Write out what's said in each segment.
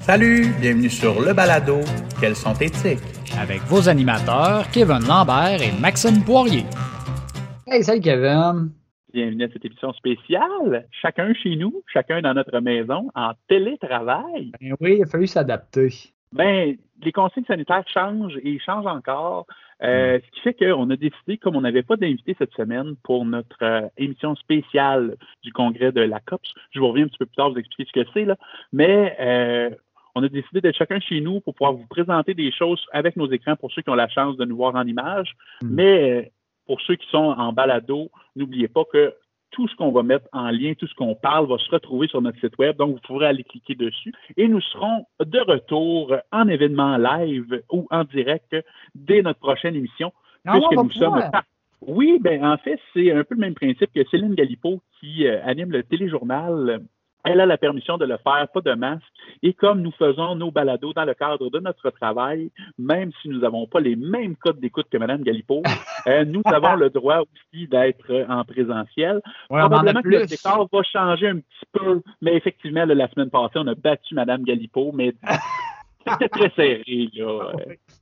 Salut, bienvenue sur le balado Quels sont éthiques avec vos animateurs Kevin Lambert et Maxime Poirier. Hey, salut Kevin. Bienvenue à cette émission spéciale. Chacun chez nous, chacun dans notre maison, en télétravail. Ben oui, il a fallu s'adapter. Ben, les consignes sanitaires changent et changent encore. Euh, mm. Ce qui fait qu'on a décidé, comme on n'avait pas d'invité cette semaine pour notre euh, émission spéciale du congrès de la COPS, je vous reviens un petit peu plus tard vous expliquer ce que c'est, là, mais euh, on a décidé d'être chacun chez nous pour pouvoir vous présenter des choses avec nos écrans pour ceux qui ont la chance de nous voir en image. Mm. Mais euh, pour ceux qui sont en balado, n'oubliez pas que tout ce qu'on va mettre en lien, tout ce qu'on parle va se retrouver sur notre site web. Donc, vous pourrez aller cliquer dessus. Et nous serons de retour en événement live ou en direct dès notre prochaine émission. Ah, puisque nous sommes. Oui, ben en fait, c'est un peu le même principe que Céline Galipo qui euh, anime le téléjournal elle a la permission de le faire, pas de masque. Et comme nous faisons nos balados dans le cadre de notre travail, même si nous n'avons pas les mêmes codes d'écoute que Mme Galipo, euh, nous avons le droit aussi d'être en présentiel. Probablement que le décor va changer un petit peu, mais effectivement, la semaine passée, on a battu Mme Galipo, mais c'était très serré. Là.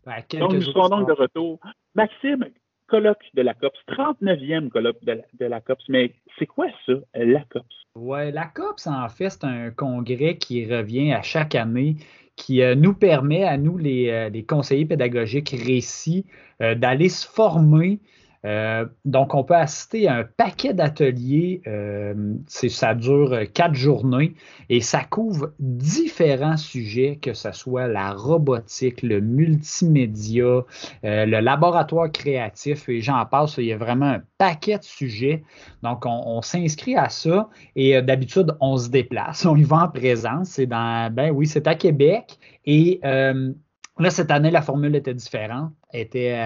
Ben, donc, nous serons donc de retour. Maxime, colloque de la COPS, 39e colloque de la, COPS. Mais c'est quoi ça, la COPS? Oui, la COPS, en fait, c'est un congrès qui revient à chaque année qui euh, nous permet, à nous, les, euh, conseillers pédagogiques récits, euh, d'aller se former euh, donc, on peut assister à un paquet d'ateliers. Euh, ça dure quatre journées et ça couvre différents sujets, que ce soit la robotique, le multimédia, euh, le laboratoire créatif et j'en passe. Il y a vraiment un paquet de sujets. Donc, on, s'inscrit à ça et d'habitude, on se déplace. On y va en présence. C'est dans, ben oui, c'est à Québec et Là, cette année, la formule était différente. Était,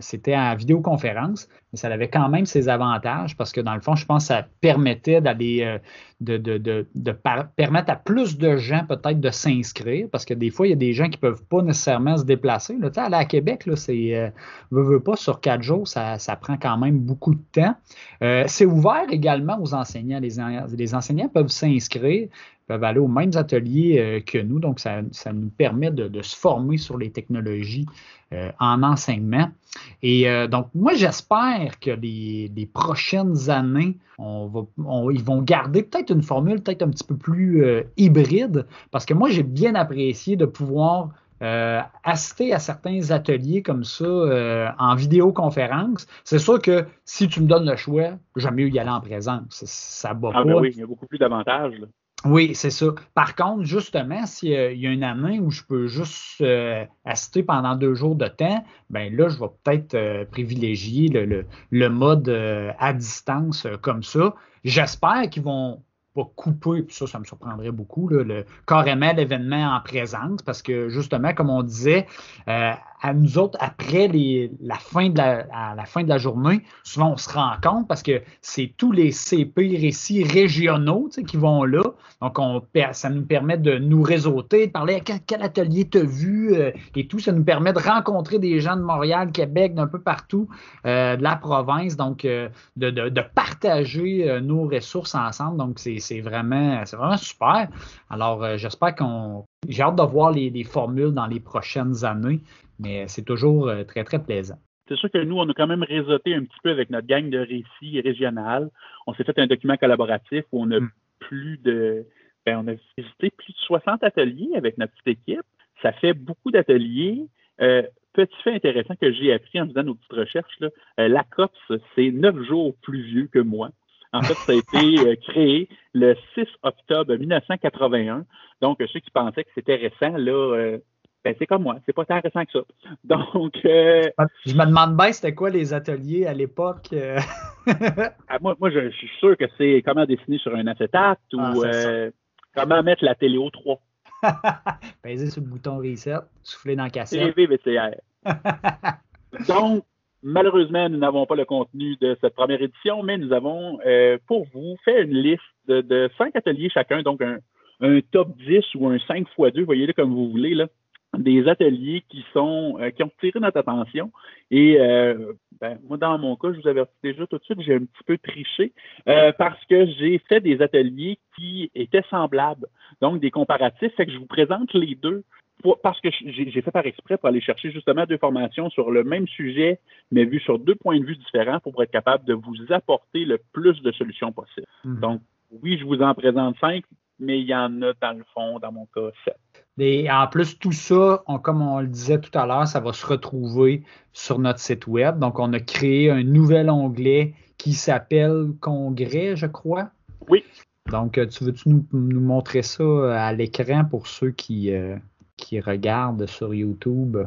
c'était en vidéoconférence, mais ça avait quand même ses avantages parce que dans le fond, je pense que ça permettait d'aller, euh, de, de, de, permettre à plus de gens peut-être de s'inscrire parce que des fois, il y a des gens qui ne peuvent pas nécessairement se déplacer. Là, aller à Québec, là, c'est, euh, veut, pas, sur quatre jours, ça, ça, prend quand même beaucoup de temps. Euh, c'est ouvert également aux enseignants. Les, les enseignants peuvent s'inscrire peuvent aller aux mêmes ateliers euh, que nous. Donc, ça, nous permet de, se former sur les technologies euh, en enseignement. Et euh, donc, moi, j'espère que les, prochaines années, on va, ils vont garder peut-être une formule peut-être un petit peu plus hybride, parce que moi, j'ai bien apprécié de pouvoir assister à certains ateliers comme ça en vidéoconférence. C'est sûr que si tu me donnes le choix, j'aime mieux y aller en présence. Ça va ah, ben oui, il y a beaucoup plus d'avantages. Oui, c'est ça. Par contre, justement, s'il y a une année où je peux juste euh, assister pendant deux jours de temps, ben là, je vais peut-être euh, privilégier le, mode euh, à distance comme ça. J'espère qu'ils vont pas couper, puis ça, ça me surprendrait beaucoup, le, carrément l'événement en présence, parce que justement, comme on disait, à nous autres, après la, fin de la, la fin de la journée, souvent on se rend compte parce que c'est tous les CP récits régionaux qui vont là. Donc, on, ça nous permet de nous réseauter, de parler à quel, atelier tu as vu euh, et tout. Ça nous permet de rencontrer des gens de Montréal, Québec, d'un peu partout, euh, de la province. Donc, euh, de, partager nos ressources ensemble. Donc, c'est vraiment, vraiment super. Alors, j'espère qu'on. J'ai hâte de voir les formules dans les prochaines années mais c'est toujours euh, très, très plaisant. C'est sûr que nous, on a quand même réseauté un petit peu avec notre gang de récits régional. On s'est fait un document collaboratif où on a mm. plus de. Ben, on a visité plus de 60 ateliers avec notre petite équipe. Ça fait beaucoup d'ateliers. Euh, petit fait intéressant que j'ai appris en faisant nos petites recherches, là, euh, la COPS, c'est neuf jours plus vieux que moi. En fait, ça a été créé le 6 octobre 1981. Donc, ceux qui pensaient que c'était récent, là, ben, c'est comme moi, c'est pas tant récent que ça. Donc, euh, je me demande bien c'était quoi les ateliers à l'époque. Euh? Ah, moi, moi, je, suis sûr que c'est comment dessiner sur un acétate ou ah, euh, comment mettre la télé au 3. Peser sur le bouton reset, souffler dans la cassette. VCR. Donc, malheureusement, nous n'avons pas le contenu de cette première édition, mais nous avons pour vous fait une liste de, de cinq ateliers chacun, donc un, top 10 ou un 5 x 2, voyez-le comme vous voulez, là, des ateliers qui sont qui ont tiré notre attention. Et ben, moi, dans mon cas, je vous avertis déjà tout de suite, j'ai un petit peu triché parce que j'ai fait des ateliers qui étaient semblables, donc des comparatifs. Fait que je vous présente les deux parce que j'ai fait par exprès pour aller chercher justement deux formations sur le même sujet, mais vues sur deux points de vue différents pour être capable de vous apporter le plus de solutions possibles. Mhm. Donc, oui, je vous en présente cinq, mais il y en a dans le fond, dans mon cas, sept. Et en plus, tout ça, comme on le disait tout à l'heure, ça va se retrouver sur notre site web. Donc, on a créé un nouvel onglet qui s'appelle Congrès, je crois. Oui. Donc, euh, tu veux-tu nous, montrer ça à l'écran pour ceux qui, euh, qui regardent sur YouTube.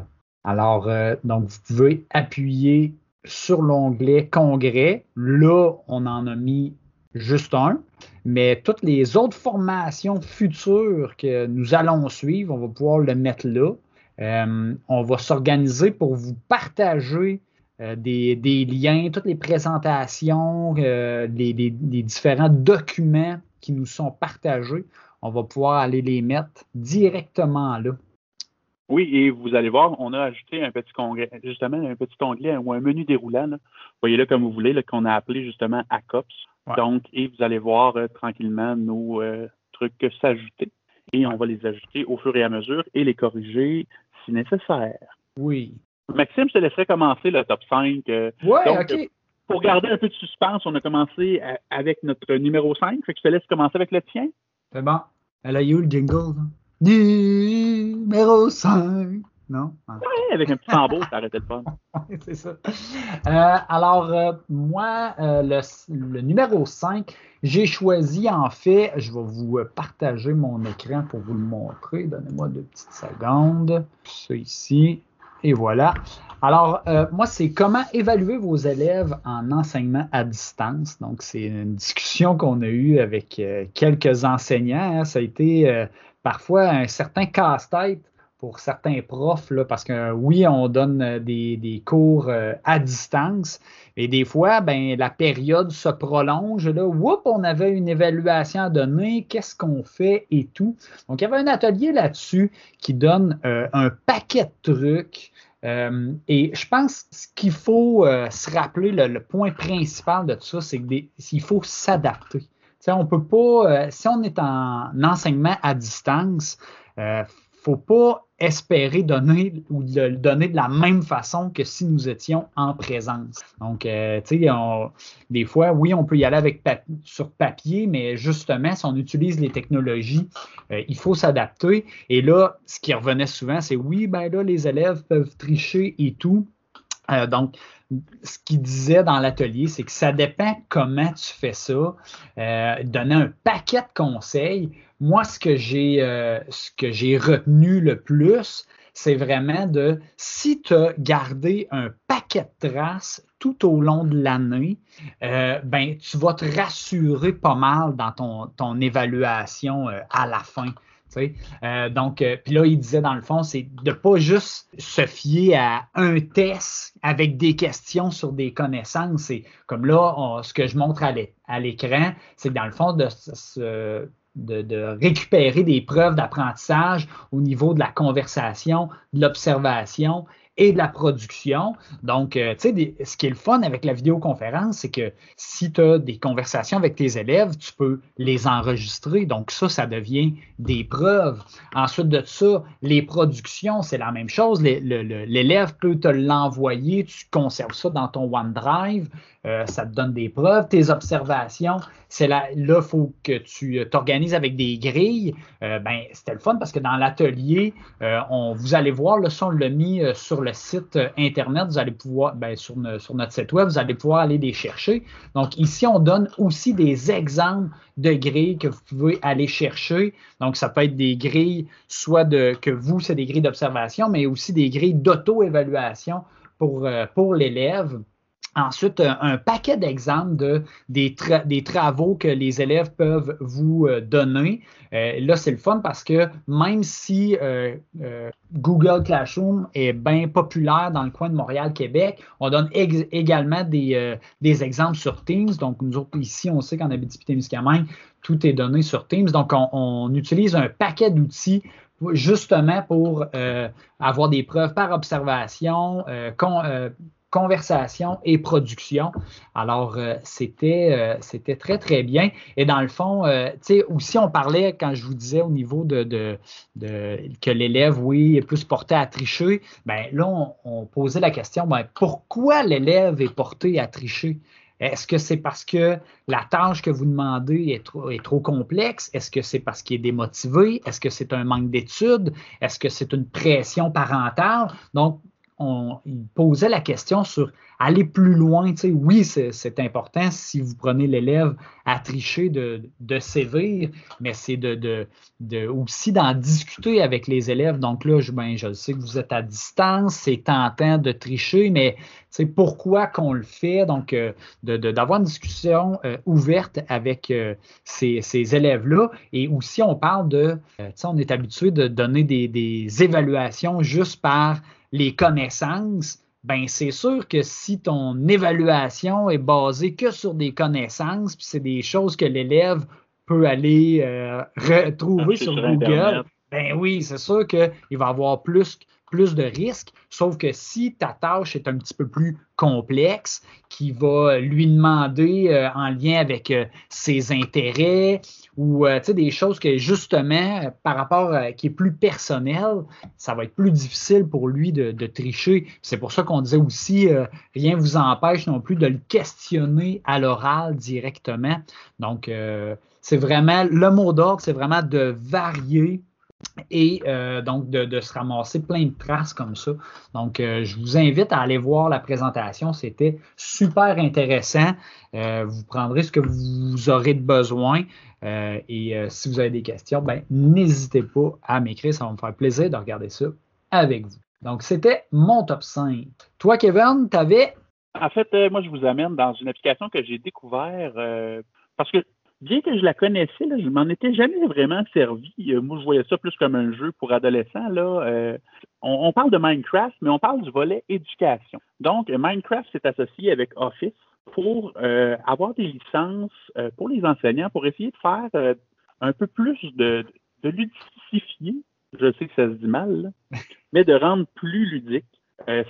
Alors, euh, donc, vous pouvez appuyer sur l'onglet Congrès. Là, on en a mis juste un, mais toutes les autres formations futures que nous allons suivre, on va pouvoir le mettre là. Euh, on va s'organiser pour vous partager euh, des, liens, toutes les présentations, les, différents documents qui nous sont partagés on va pouvoir aller les mettre directement là. Oui, et vous allez voir, on a ajouté un petit congrès, justement un petit onglet ou un menu déroulant. Voyez là comme vous voulez, qu'on a appelé justement ACOPS. Donc, et vous allez voir euh, tranquillement nos euh, trucs s'ajouter. Et on va les ajouter au fur et à mesure et les corriger si nécessaire. Oui. Maxime, je te laisserai commencer le top 5. Euh, oui, OK. Pour garder un peu de suspense, on a commencé avec notre numéro 5. Fait que je te laisse commencer avec le tien. C'est bon. Elle a eu le jingle. Numéro 5. Non? Ah. Oui, avec un petit tambour, ça arrêtait le fun. c'est ça. Euh, alors, euh, moi, euh, le, numéro 5, j'ai choisi, en fait, je vais vous partager mon écran pour vous le montrer. Donnez-moi deux petites secondes. Ça ici. Et voilà. Alors, euh, moi, c'est comment évaluer vos élèves en enseignement à distance? Donc, c'est une discussion qu'on a eue avec euh, quelques enseignants. Hein. Ça a été euh, parfois un certain casse-tête pour certains profs, là, parce que oui, on donne des, cours à distance, et des fois, ben, la période se prolonge. Là, Oups, on avait une évaluation à donner, qu'est-ce qu'on fait et tout. Donc, il y avait un atelier là-dessus qui donne un paquet de trucs euh, et je pense ce qu'il faut euh, se rappeler, le, point principal de tout ça, c'est qu'il faut s'adapter. On peut pas, euh, si on est en enseignement à distance, ne faut pas espérer donner ou le donner de la même façon que si nous étions en présence. Donc, euh, tu sais, des fois, oui, on peut y aller avec sur papier, mais justement, si on utilise les technologies, euh, il faut s'adapter. Et là, ce qui revenait souvent, c'est oui, ben là, les élèves peuvent tricher et tout. Euh, donc, ce qu'il disait dans l'atelier, c'est que ça dépend comment tu fais ça. donner un paquet de conseils moi, ce que j'ai euh, ce que j'ai retenu le plus, c'est vraiment de si tu as gardé un paquet de traces tout au long de l'année, euh, ben, tu vas te rassurer pas mal dans ton, évaluation euh, à la fin. Donc, puis là, il disait dans le fond, c'est de pas juste se fier à un test avec des questions sur des connaissances. Comme là, ce que je montre à l'écran, c'est que dans le fond, de, récupérer des preuves d'apprentissage au niveau de la conversation, de l'observation et de la production. Donc, euh, tu sais, ce qui est le fun avec la vidéoconférence, c'est que si tu as des conversations avec tes élèves, tu peux les enregistrer. Donc, ça, ça devient des preuves. Ensuite de ça, les productions, c'est la même chose. L'élève peut te l'envoyer, tu conserves ça dans ton OneDrive. Euh, ça te donne des preuves, tes observations. C'est là, il faut que tu t'organises avec des grilles. Euh, ben, c'était le fun parce que dans l'atelier, euh, on, vous allez voir, le son l'a mis sur le site Internet. Vous allez pouvoir, ben, sur, notre site web, vous allez pouvoir aller les chercher. Donc, ici, on donne aussi des exemples de grilles que vous pouvez aller chercher. Donc, ça peut être des grilles, soit de que vous, c'est des grilles d'observation, mais aussi des grilles d'auto-évaluation pour l'élève. Ensuite, un, paquet d'exemples de, des, des, travaux que les élèves peuvent vous euh, donner. Euh, là, c'est le fun parce que même si euh, Google Classroom est bien populaire dans le coin de Montréal-Québec, on donne également des, des, exemples sur Teams. Donc, nous autres, ici, on sait qu'en Abitibi-Témiscamingue, tout est donné sur Teams. Donc, on, on utilise un paquet d'outils justement pour avoir des preuves par observation, conversation et production. Alors, euh, c'était, euh, c'était très, très bien. Et dans le fond, euh, tu sais, aussi, on parlait, quand je vous disais au niveau de, de, que l'élève, oui, est plus porté à tricher, bien là, on, posait la question, ben, pourquoi l'élève est porté à tricher? Est-ce que c'est parce que la tâche que vous demandez est trop, est trop complexe? Est-ce que c'est parce qu'il est démotivé? Est-ce que c'est un manque d'études? Est-ce que c'est une pression parentale? Donc, on, il posait la question sur aller plus loin. Tu oui, c'est important si vous prenez l'élève à tricher de, de sévir, mais c'est aussi d'en discuter avec les élèves. Donc là, je, ben, je sais que vous êtes à distance, c'est tentant de tricher, mais c'est pourquoi qu'on le fait? Donc, euh, d'avoir une discussion euh, ouverte avec euh, ces, élèves-là. Et aussi, on parle de, tu sais, on est habitué de donner des évaluations juste par les connaissances, ben c'est sûr que si ton évaluation est basée que sur des connaissances, puis c'est des choses que l'élève peut aller euh, retrouver sur, Google, ben oui, c'est sûr qu'il va avoir plus, plus de risques. Sauf que si ta tâche est un petit peu plus complexe, qui va lui demander euh, en lien avec euh, ses intérêts ou euh, des choses que justement, par rapport à qui est plus personnel, ça va être plus difficile pour lui de, tricher. C'est pour ça qu'on disait aussi, rien ne vous empêche non plus de le questionner à l'oral directement. Donc, c'est vraiment, le mot d'ordre, c'est vraiment de varier et euh, donc de, se ramasser plein de traces comme ça. Donc, euh, je vous invite à aller voir la présentation. C'était super intéressant. Euh, vous prendrez ce que vous aurez de besoin. et si vous avez des questions, ben, n'hésitez pas à m'écrire. Ça va me faire plaisir de regarder ça avec vous. Donc, c'était mon top 5. Toi, Kevin, tu avais. En fait, moi, je vous amène dans une application que j'ai découvert parce que bien que je la connaissais, là, je m'en étais jamais vraiment servi. Euh, moi, je voyais ça plus comme un jeu pour adolescents. Là. Euh, on, parle de Minecraft, mais on parle du volet éducation. Donc, Minecraft s'est associé avec Office pour euh, avoir des licences pour les enseignants, pour essayer de faire un peu plus de, de ludifier, je sais que ça se dit mal, mais de rendre plus ludique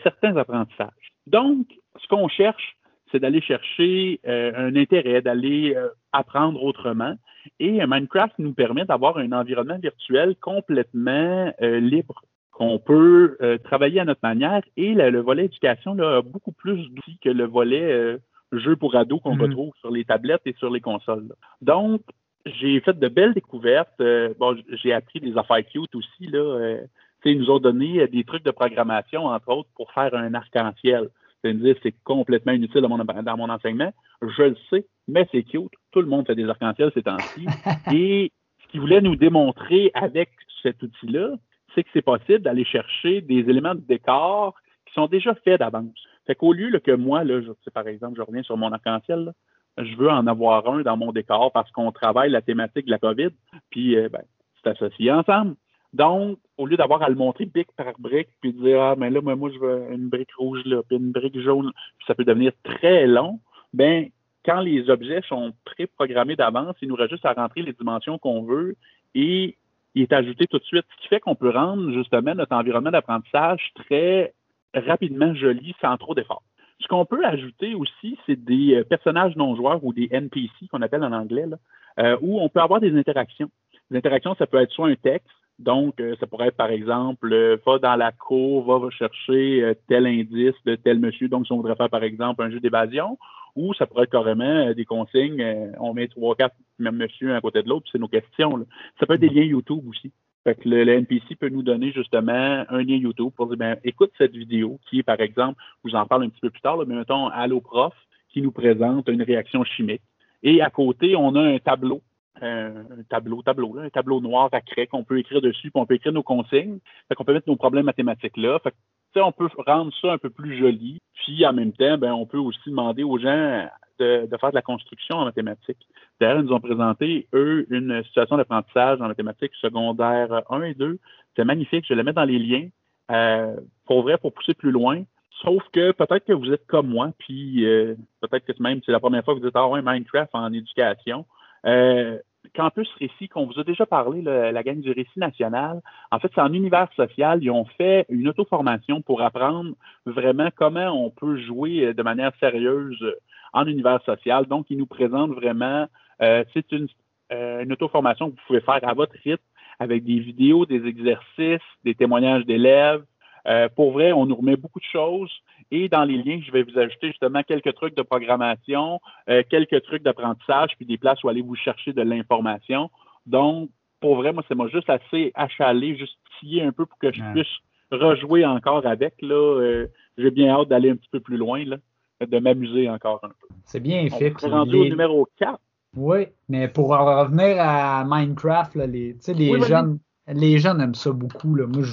certains apprentissages. Donc, ce qu'on cherche, c'est d'aller chercher euh, un intérêt, d'aller euh, apprendre autrement. Et Minecraft nous permet d'avoir un environnement virtuel complètement euh, libre, qu'on peut travailler à notre manière. Et le, volet éducation là, a beaucoup plus d'outils que le volet jeu pour ados qu'on mm-hmm. retrouve sur les tablettes et sur les consoles. Donc, j'ai fait de belles découvertes. bon, j'ai appris des affaires cute aussi. Là. ils nous ont donné des trucs de programmation, entre autres, pour faire un arc-en-ciel. C'est me dire c'est complètement inutile dans mon, dans mon enseignement. Je le sais, mais c'est cute. Tout le monde fait des arcs-en-ciel ces temps-ci. Et ce qu'il voulait nous démontrer avec cet outil-là, c'est que c'est possible d'aller chercher des éléments de décor qui sont déjà faits d'avance. Fait qu'au lieu que moi, là, je, par exemple, je reviens sur mon arc-en-ciel, je veux en avoir un dans mon décor parce qu'on travaille la thématique de la COVID, puis euh, ben, c'est associé ensemble. Donc, au lieu d'avoir à le montrer brique par brique, puis de dire Ah, mais là, moi, je veux une brique rouge là, puis une brique jaune, puis ça peut devenir très long, ben quand les objets sont pré-programmés d'avance, il nous reste juste à rentrer les dimensions qu'on veut et il est ajouté tout de suite, ce qui fait qu'on peut rendre justement notre environnement d'apprentissage très rapidement joli sans trop d'efforts. Ce qu'on peut ajouter aussi, c'est des euh, personnages non joueurs ou des NPC qu'on appelle en anglais, euh, où on peut avoir des interactions. Les interactions, ça peut être soit un texte, donc, euh, ça pourrait être, par exemple, va dans la cour, va chercher euh, tel indice de tel monsieur. Donc, si on voudrait faire, par exemple, un jeu d'évasion, ou ça pourrait être carrément des consignes, on met trois, quatre même monsieur à côté de l'autre, c'est nos questions. Ça peut être des liens YouTube aussi. Fait que le, NPC peut nous donner justement un lien YouTube pour dire, ben, écoute cette vidéo qui est, par exemple, je vous en parle un petit peu plus tard, mais mettons, Allo Prof, qui nous présente une réaction chimique. Et à côté, on a un tableau un tableau, tableau, un tableau noir à craie qu'on peut écrire dessus, puis on peut écrire nos consignes. Fait qu'on peut mettre nos problèmes mathématiques là. On peut rendre ça un peu plus joli. Puis en même temps, ben, on peut aussi demander aux gens de, faire de la construction en mathématiques. D'ailleurs, ils nous ont présenté, eux, une situation d'apprentissage en mathématiques secondaire 1 et 2. C'est magnifique. Je la mettre dans les liens. Euh, pour vrai, pour pousser plus loin. Sauf que peut-être que vous êtes comme moi, puis euh, peut-être que même c'est la première fois que vous dites Ah ouais, Minecraft en éducation. Euh, Campus Récit, qu'on vous a déjà parlé, la gang du Récit national. En fait, c'est en univers social. Ils ont fait une auto-formation pour apprendre vraiment comment on peut jouer de manière sérieuse en univers social. Donc, ils nous présentent vraiment, euh, c'est une, euh, une auto-formation que vous pouvez faire à votre rythme avec des vidéos, des exercices, des témoignages d'élèves. Euh, pour vrai, on nous remet beaucoup de choses. Et dans les liens, je vais vous ajouter justement quelques trucs de programmation, euh, quelques trucs d'apprentissage, puis des places où aller vous chercher de l'information. Donc, pour vrai, moi, c'est moi juste assez achalé, juste tiller un peu pour que je puisse rejouer encore avec. Là, euh, j'ai bien hâte d'aller un petit peu plus loin, là, de m'amuser encore un peu. C'est bien fait. On est rendu au numéro 4. Oui, mais pour revenir à Minecraft, là, les, les jeunes. Les jeunes aiment ça beaucoup. Là. Moi,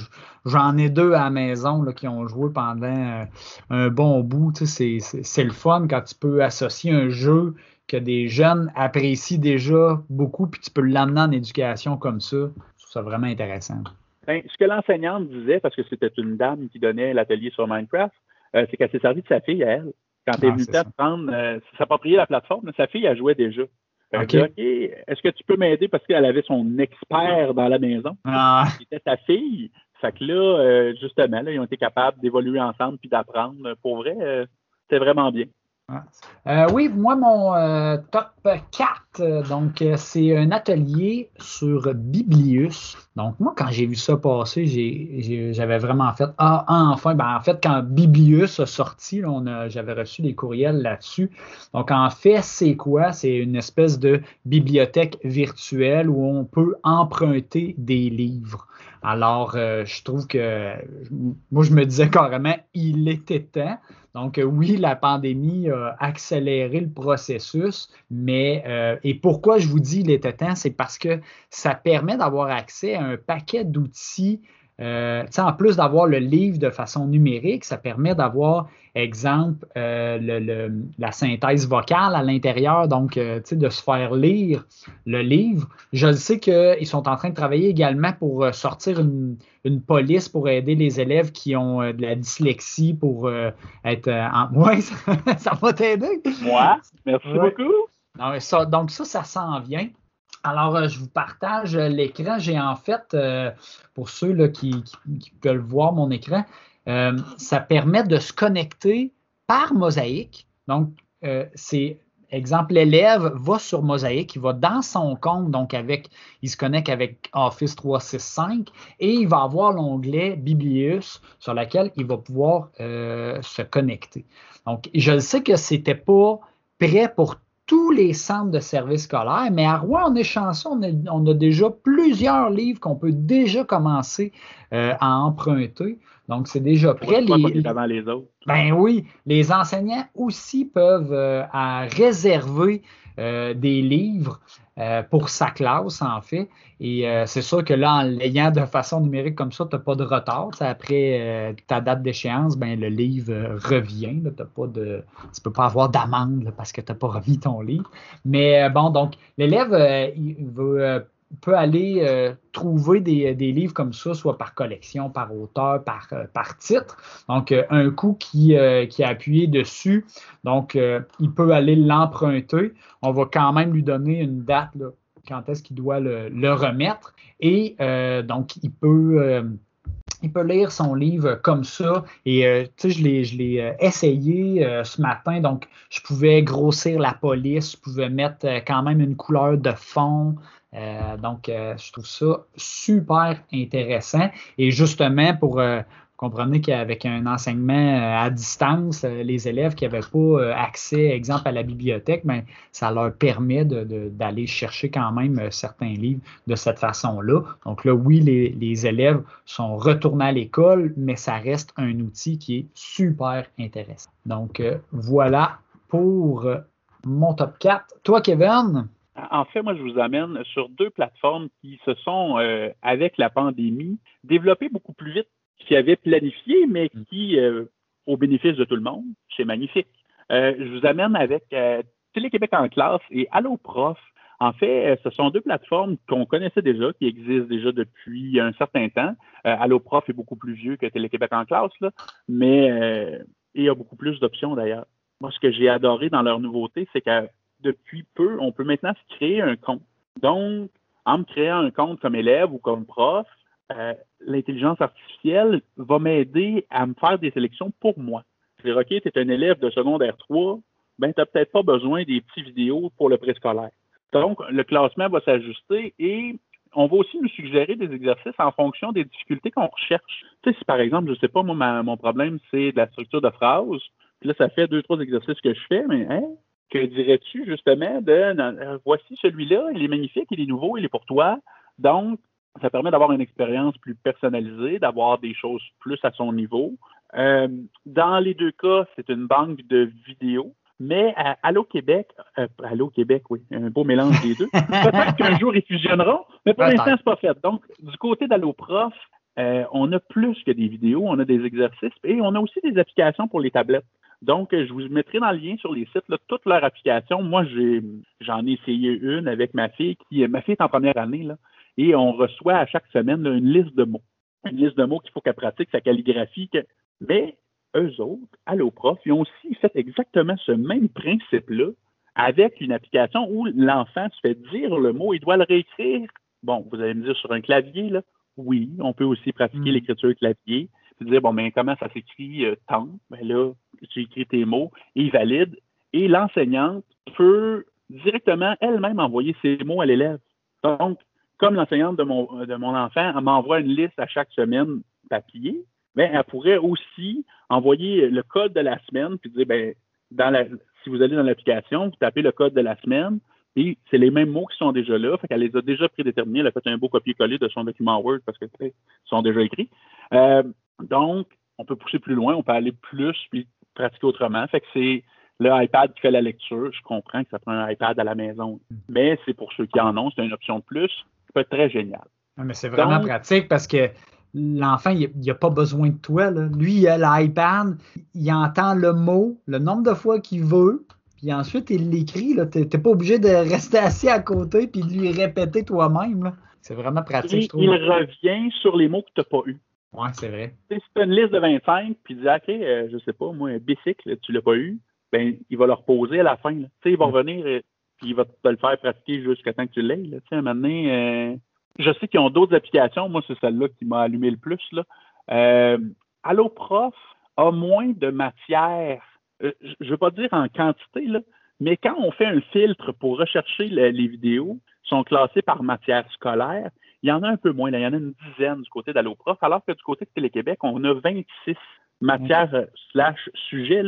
j'en ai deux à la maison là, qui ont joué pendant euh, un bon bout. C'est le fun quand tu peux associer un jeu que des jeunes apprécient déjà beaucoup, puis tu peux l'amener en éducation comme ça. Je trouve ça vraiment intéressant. Ben, ce que l'enseignante disait, parce que c'était une dame qui donnait l'atelier sur Minecraft, euh, c'est qu'elle s'est servie de sa fille à elle. Quand elle est ah, venue prendre, euh, s'approprier la plateforme, sa fille, elle jouait déjà. OK. Est-ce que tu peux m'aider parce qu'elle avait son expert dans la maison? Ah. C'était sa fille. Fait que là, euh, justement, là, ils ont été capables d'évoluer ensemble puis d'apprendre. Pour vrai, euh, c'était vraiment bien. Euh, oui, moi, mon euh, top 4, euh, donc, c'est un atelier sur Biblius. Donc, moi, quand j'ai vu ça passer, j'avais vraiment fait Ah, enfin, ben, en fait, quand Biblius a sorti, j'avais reçu des courriels là-dessus. Donc, en fait, c'est quoi? C'est une espèce de bibliothèque virtuelle où on peut emprunter des livres. Alors, je trouve que, moi, je me disais carrément, il était temps. Donc, euh, oui, la pandémie a accéléré le processus, mais euh, et pourquoi je vous dis il était temps, c'est parce que ça permet d'avoir accès à un paquet d'outils euh, en plus d'avoir le livre de façon numérique, ça permet d'avoir, exemple, euh, la synthèse vocale à l'intérieur, donc euh, de se faire lire le livre. Je sais qu'ils sont en train de travailler également pour sortir une, police pour aider les élèves qui ont de la dyslexie pour être en. Oui, ça, va t'aider. Moi, merci beaucoup. donc ça, ça s'en vient. Alors, euh, je vous partage l'écran. J'ai en fait, euh, pour ceux là, qui, peuvent voir mon écran, euh, ça permet de se connecter par mosaïque. Donc, c'est exemple, l'élève va sur Mosaïque, il va dans son compte, donc avec, il se connecte avec Office 365 et il va avoir l'onglet Biblius sur lequel il va pouvoir se connecter. Donc, je sais que ce n'était pas prêt pour tous les centres de services scolaires, mais à Rouen, on est chanceux, on a, déjà plusieurs livres qu'on peut déjà commencer euh, à emprunter. Donc, c'est déjà prêt. Les, les autres. Ben oui, les enseignants aussi peuvent euh, réserver euh, des livres euh, pour sa classe, en fait. Et euh, c'est sûr que là, en l'ayant de façon numérique comme ça, tu n'as pas de retard. après ta date d'échéance, ben, le livre revient. Tu ne peux pas avoir d'amende parce que tu n'as pas remis ton livre. Mais bon, donc, l'élève, il veut peut aller euh, trouver des, livres comme ça, soit par collection, par auteur, par, euh, titre. Donc, euh, un coup qui, qui a appuyé dessus, donc il peut aller l'emprunter. On va quand même lui donner une date, quand est-ce qu'il doit le, le, remettre. Et donc, il peut il peut lire son livre comme ça. Et tu sais, je l'ai, essayé ce matin. Donc, je pouvais grossir la police, je pouvais mettre quand même une couleur de fond. Euh, donc, euh, je trouve ça super intéressant. Et justement, pour euh, comprenez qu'avec un enseignement à distance, les élèves qui n'avaient pas accès, exemple, à la bibliothèque, ben, ça leur permet d'aller chercher quand même certains livres de cette façon-là. Donc là, oui, les, les, élèves sont retournés à l'école, mais ça reste un outil qui est super intéressant. Donc voilà pour mon top 4. Toi, Kevin? En fait, moi, je vous amène sur deux plateformes qui se sont, euh, avec la pandémie, développées beaucoup plus vite qu'ils avaient planifié, mais mm. qui, euh, au bénéfice de tout le monde, c'est magnifique. Euh, je vous amène avec Télé-Québec en classe et Allo Prof. En fait, ce sont deux plateformes qu'on connaissait déjà, qui existent déjà depuis un certain temps. Allo Prof est beaucoup plus vieux que Télé-Québec en classe, là, mais il y a beaucoup plus d'options d'ailleurs. Moi, ce que j'ai adoré dans leur nouveauté, c'est que depuis peu, on peut maintenant se créer un compte Donc, en me créant un compte comme élève ou comme prof, euh, l'intelligence artificielle va m'aider à me faire des sélections pour moi. C'est-à-dire, OK, tu es un élève de secondaire 3, ben, tu n'as peut-être pas besoin des petits vidéos pour le préscolaire. Donc, le classement va s'ajuster et on va aussi nous suggérer des exercices en fonction des difficultés qu'on recherche. Tu sais, si par exemple, je ne sais pas, moi, mon problème, c'est de la structure de phrase, puis là, ça fait deux, trois exercices que je fais, mais hein, que dirais-tu justement de euh, voici celui-là, il est magnifique, il est nouveau, il est pour toi. Donc, ça permet d'avoir une expérience plus personnalisée, d'avoir des choses plus à son niveau. Euh, dans les deux cas, c'est une banque de vidéos. Mais à Allo Québec, euh, Allo Québec, oui, un beau mélange des deux. Peut-être qu'un jour ils fusionneront, mais pour l'instant, c'est pas fait. Donc, du côté d'Allo Prof, euh, on a plus que des vidéos, on a des exercices et on a aussi des applications pour les tablettes. Donc, je vous mettrai dans le lien sur les sites là, toutes leurs applications. Moi, j'ai, j'en ai essayé une avec ma fille qui, ma fille est en première année là, et on reçoit à chaque semaine une liste de mots, une liste de mots qu'il faut qu'elle pratique sa calligraphie. Mais eux autres, Alloprof, ils ont aussi fait exactement ce même principe-là avec une application où l'enfant se fait dire le mot, il doit le réécrire. Bon, vous allez me dire sur un clavier, là. Oui, on peut aussi pratiquer mm. l'écriture clavier. Puis dire, bon, mais comment ça s'écrit euh, tant? Ben là, j'ai écrit tes mots, et il valide. Et l'enseignante peut directement elle-même envoyer ses mots à l'élève. Donc, comme l'enseignante de mon, de mon enfant, m'envoie une liste à chaque semaine papier, mais elle pourrait aussi envoyer le code de la semaine, puis dire, ben, dans la, si vous allez dans l'application, vous tapez le code de la semaine, et c'est les mêmes mots qui sont déjà là, fait qu'elle les a déjà prédéterminés, elle a fait un beau copier-coller de son document Word parce que ils sont déjà écrits. Euh, donc, on peut pousser plus loin, on peut aller plus, puis pratiquer autrement. Fait que c'est le iPad qui fait la lecture. Je comprends que ça prend un iPad à la maison, mais c'est pour ceux qui en ont, c'est une option de plus qui peut être très génial. mais c'est vraiment pratique parce que l'enfant, il n'a pas besoin de toi. Lui, il a l'iPad, il entend le mot, le nombre de fois qu'il veut, puis ensuite, il l'écrit. Tu n'es pas obligé de rester assis à côté puis de lui répéter toi-même. C'est vraiment pratique, je trouve. Il revient sur les mots que tu n'as pas eus. Oui, c'est vrai. Si tu as une liste de 25, puis dit, OK, euh, je sais pas, moi, un bicycle, tu l'as pas eu, ben, il va le reposer à la fin. Tu sais, il va mm. revenir, et, euh, puis il va te le faire pratiquer jusqu'à temps que tu l'aies. Tu sais, un moment donné, euh, je sais qu'ils ont d'autres applications. Moi, c'est celle-là qui m'a allumé le plus. Là. Euh, Allo Prof a moins de matière, euh, je ne veux pas dire en quantité, là, mais quand on fait un filtre pour rechercher les vidéos, sont classées par matière scolaire, il y en a un peu moins. Il y en a une dizaine du côté d'Allo Prof, alors que du côté de Télé-Québec, on a 26 matières euh, slash sujets.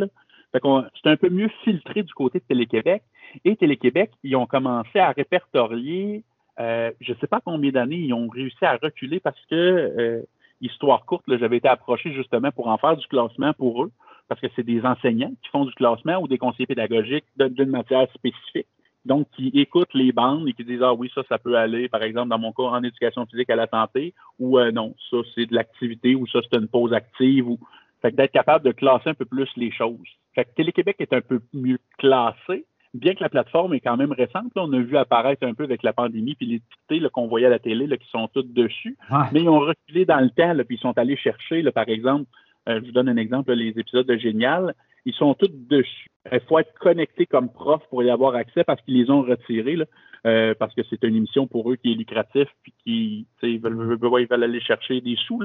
c'est un peu mieux filtré du côté de Télé-Québec. Et Télé-Québec, ils ont commencé à répertorier euh, je ne sais pas combien d'années ils ont réussi à reculer parce que, euh, histoire courte, j'avais été approché justement pour en faire du classement pour eux, parce que c'est des enseignants qui font du classement ou des conseillers pédagogiques d'une matière spécifique. Donc, qui écoutent les bandes et qui disent Ah oui, ça, ça peut aller, par exemple, dans mon cas, en éducation physique à la santé, ou euh, non, ça, c'est de l'activité, ou ça, c'est une pause active, ou fait d'être capable de classer un peu plus les choses. Fait que Télé-Québec est un peu mieux classé, bien que la plateforme est quand même récente, on a vu apparaître un peu avec la pandémie, puis les titres qu'on voyait à la télé là, qui sont toutes dessus, mais ils ont reculé dans le temps, puis ils sont allés chercher, par exemple, euh, je vous donne un exemple, les épisodes de Génial, ils sont tous dessus. Il faut être connecté comme prof pour y avoir accès parce qu'ils les ont retirés, euh, parce que c'est une émission pour eux qui est lucratif, puis qui ils veulent, ils veulent aller chercher des sous,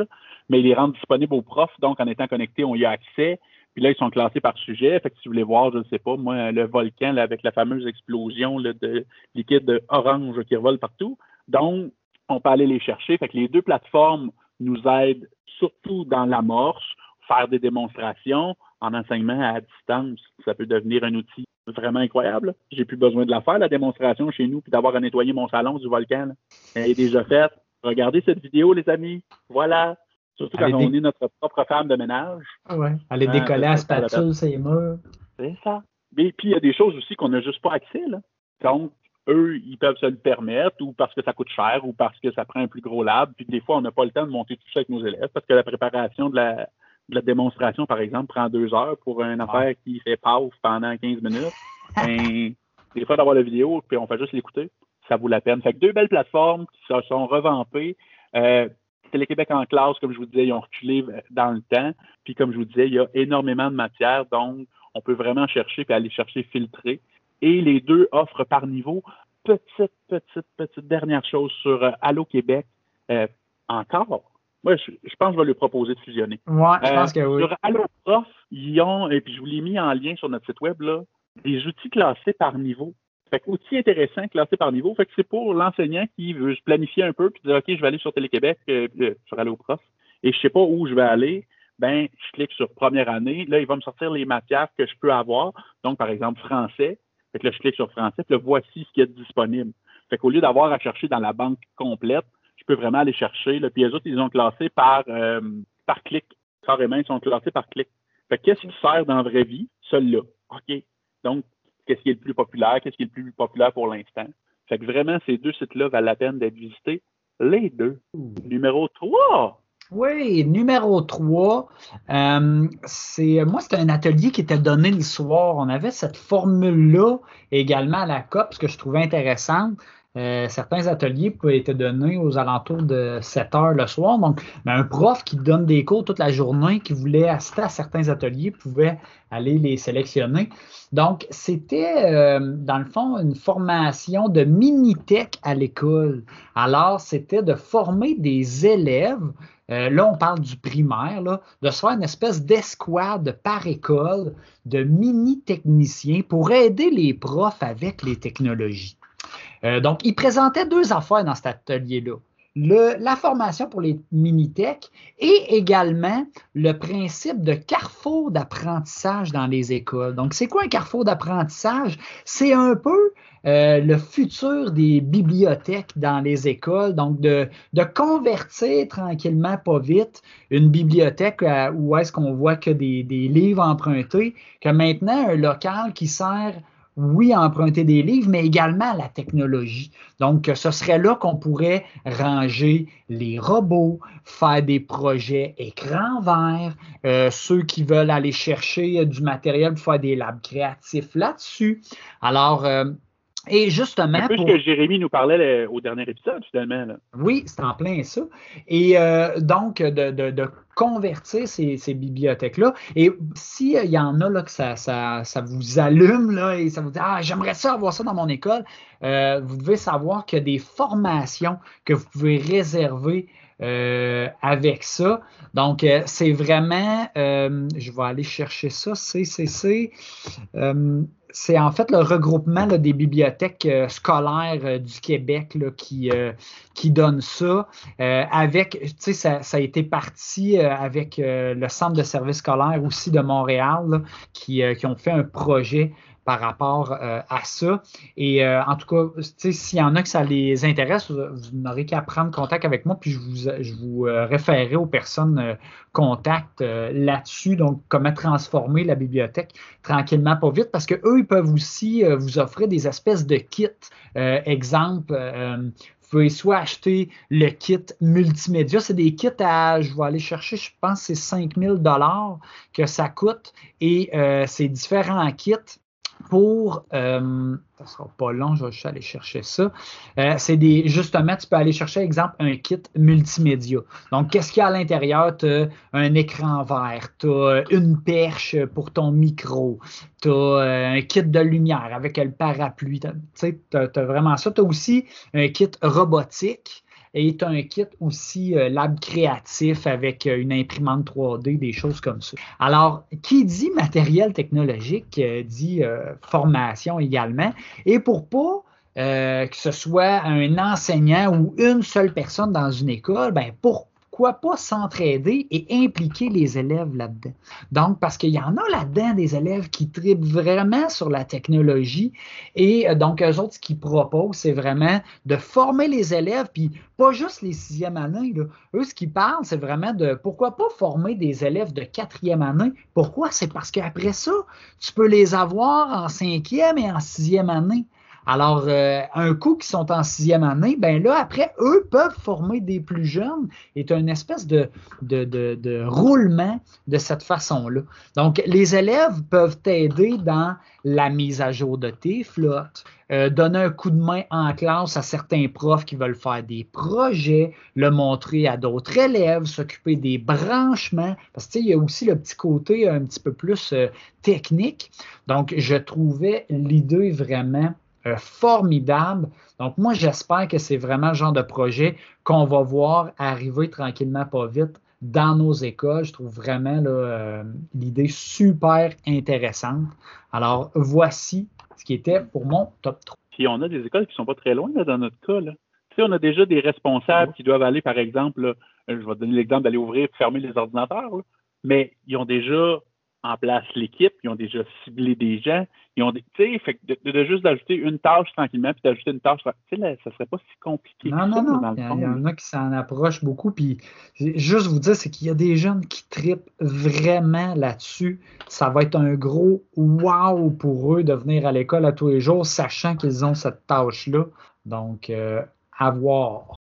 mais ils les rendent disponibles aux profs, donc en étant connectés, on y a accès. Puis là, ils sont classés par sujet. Fait que si vous voulez voir, je ne sais pas, moi, le volcan avec la fameuse explosion de liquide orange qui revole partout. Donc, on peut aller les chercher. Fait que les deux plateformes nous aident surtout dans l'amorce, faire des démonstrations en enseignement à distance. Ça peut devenir un outil vraiment incroyable. J'ai plus besoin de la faire, la démonstration chez nous, puis d'avoir à nettoyer mon salon du volcan. Elle est déjà faite. Regardez cette vidéo, les amis. Voilà. Surtout quand on est notre propre femme de ménage. Ah ouais. Aller hein, décoller à spatule, c'est murs. C'est ça. Et puis, il y a des choses aussi qu'on n'a juste pas accès. Là. Donc, eux, ils peuvent se le permettre, ou parce que ça coûte cher, ou parce que ça prend un plus gros lab. Puis, des fois, on n'a pas le temps de monter tout ça avec nos élèves, parce que la préparation de la, de la démonstration, par exemple, prend deux heures pour une affaire qui fait pause pendant 15 minutes. ben, des fois, d'avoir la vidéo, puis on fait juste l'écouter, ça vaut la peine. Fait que deux belles plateformes qui se sont revampées. Euh, Télé-Québec en classe, comme je vous disais, ils ont reculé dans le temps. Puis comme je vous disais, il y a énormément de matière, donc on peut vraiment chercher puis aller chercher filtrer. Et les deux offrent par niveau. petite, petite, petite dernière chose sur Allo Québec. encore, moi, je, pense que je vais lui proposer de fusionner. Oui, je pense que oui. Sur AlloProf, ils ont, et puis je vous l'ai mis en lien sur notre site web, là, des outils classés par niveau. Fait que outils intéressants classés par niveau. Fait que c'est pour l'enseignant qui veut se planifier un peu puis dire OK, je vais aller sur Télé-Québec, euh, euh, sur AlloProf, et je sais pas où je vais aller. Ben, je clique sur première année. Là, il va me sortir les matières que je peux avoir. Donc, par exemple, français. Fait que là, je clique sur français, puis là, voici ce qui est disponible. Fait qu'au lieu d'avoir à chercher dans la banque complète, je peux vraiment aller chercher. Là. Puis les autres, ils ont classé par, euh, par clic. Carrément, ils sont classés par clic. Fait qu'est-ce qui sert dans la vraie vie? Celui-là. OK. Donc, qu'est-ce qui est le plus populaire? Qu'est-ce qui est le plus populaire pour l'instant? Fait que vraiment, ces deux sites-là valent la peine d'être visités. Les deux. Numéro 3. Oui, numéro 3, euh, c'est moi, c'était un atelier qui était donné le soir. On avait cette formule-là également à la COP, ce que je trouvais intéressante. Euh, certains ateliers pouvaient être donnés aux alentours de 7 heures le soir. Donc, ben, un prof qui donne des cours toute la journée, qui voulait assister à certains ateliers, pouvait aller les sélectionner. Donc, c'était, euh, dans le fond, une formation de mini-tech à l'école. Alors, c'était de former des élèves euh, là, on parle du primaire, de se faire une espèce d'escouade par école de mini-techniciens pour aider les profs avec les technologies. Euh, donc, il présentait deux affaires dans cet atelier-là. la formation pour les mini-tech et également le principe de carrefour d'apprentissage dans les écoles. Donc, c'est quoi un carrefour d'apprentissage? C'est un peu euh, le futur des bibliothèques dans les écoles, donc de, convertir tranquillement, pas vite, une bibliothèque où est-ce qu'on voit que des, des livres empruntés, que maintenant un local qui sert oui, emprunter des livres, mais également la technologie. Donc, ce serait là qu'on pourrait ranger les robots, faire des projets écran vert, euh, ceux qui veulent aller chercher du matériel pour faire des labs créatifs là-dessus. Alors, euh, et justement. Un peu ce que Jérémy nous parlait au dernier épisode, finalement. Oui, c'est en plein ça. Et euh, donc, de, convertir ces, bibliothèques-là. Et s'il y en a là, que ça, ça, vous allume là, et ça vous dit Ah, j'aimerais ça avoir ça dans mon école, euh, vous devez savoir qu'il y a des formations que vous pouvez réserver euh, avec ça. Donc, c'est vraiment, je vais aller chercher ça, CCC c'est en fait le regroupement des bibliothèques euh, scolaires euh, du Québec qui, euh, qui donne ça. avec, tu sais, ça, ça, a été parti avec le Centre de services scolaires aussi de Montréal qui, qui ont fait un projet par rapport euh, à ça. Et euh, en tout cas, s'il y en a que ça les intéresse, vous, n'aurez qu'à prendre contact avec moi, puis je vous, je euh, référerai aux personnes contact là-dessus, donc comment transformer la bibliothèque tranquillement, pas vite, parce qu'eux, ils peuvent aussi vous offrir des espèces de kits. exemple, vous pouvez soit acheter le kit multimédia, c'est des kits à, je vais aller chercher, je pense c'est 5000 dollars que ça coûte et c'est différents kits pour, euh, ça sera pas long, je vais juste aller chercher ça. Euh, c'est des, justement, tu peux aller chercher, exemple, un kit multimédia. Donc, qu'est-ce qu'il y a à l'intérieur? Tu as un écran vert, tu as une perche pour ton micro, tu as euh, un kit de lumière avec le parapluie. Tu tu as, vraiment ça. Tu as aussi un kit robotique as un kit aussi euh, lab créatif avec euh, une imprimante 3D, des choses comme ça. Alors, qui dit matériel technologique euh, dit formation également. Et pour pas que ce soit un enseignant ou une seule personne dans une école, ben pour pourquoi pas s'entraider et impliquer les élèves là-dedans? Donc, parce qu'il y en a là-dedans des élèves qui tripent vraiment sur la technologie et euh, donc, eux autres, ce qu'ils proposent, c'est vraiment de former les élèves, puis pas juste les sixième années. Eux, ce qu'ils parlent, c'est vraiment de pourquoi pas former des élèves de quatrième année. Pourquoi? C'est parce qu'après ça, tu peux les avoir en cinquième et en sixième année. Alors, euh, un coup qui sont en sixième année, ben là, après, eux peuvent former des plus jeunes et tu as une espèce de, de, de, roulement de cette façon-là. Donc, les élèves peuvent t'aider dans la mise à jour de tes flottes, euh, donner un coup de main en classe à certains profs qui veulent faire des projets, le montrer à d'autres élèves, s'occuper des branchements, parce que il y a aussi le petit côté un petit peu plus euh, technique. Donc, je trouvais l'idée vraiment formidable. Donc, moi, j'espère que c'est vraiment le genre de projet qu'on va voir arriver tranquillement, pas vite, dans nos écoles. Je trouve vraiment l'idée super intéressante. Alors, voici ce qui était pour mon top 3. Puis on a des écoles qui ne sont pas très loin dans notre cas. Là. Tu sais, on a déjà des responsables qui doivent aller, par exemple, je vais donner l'exemple d'aller ouvrir et fermer les ordinateurs, mais ils ont déjà en place l'équipe, ils ont déjà ciblé des gens, ils ont des, tu sais, fait de, juste d'ajouter une tâche tranquillement puis d'ajouter une tâche, tu sais, ça serait pas si compliqué. Non, non, non. Il y, en a qui s'en approchent beaucoup. Puis juste vous dire, c'est qu'il y a des jeunes qui tripent vraiment là-dessus. Ça va être un gros wow pour eux de venir à l'école à tous les jours, sachant qu'ils ont cette tâche-là. Donc, euh, à voir.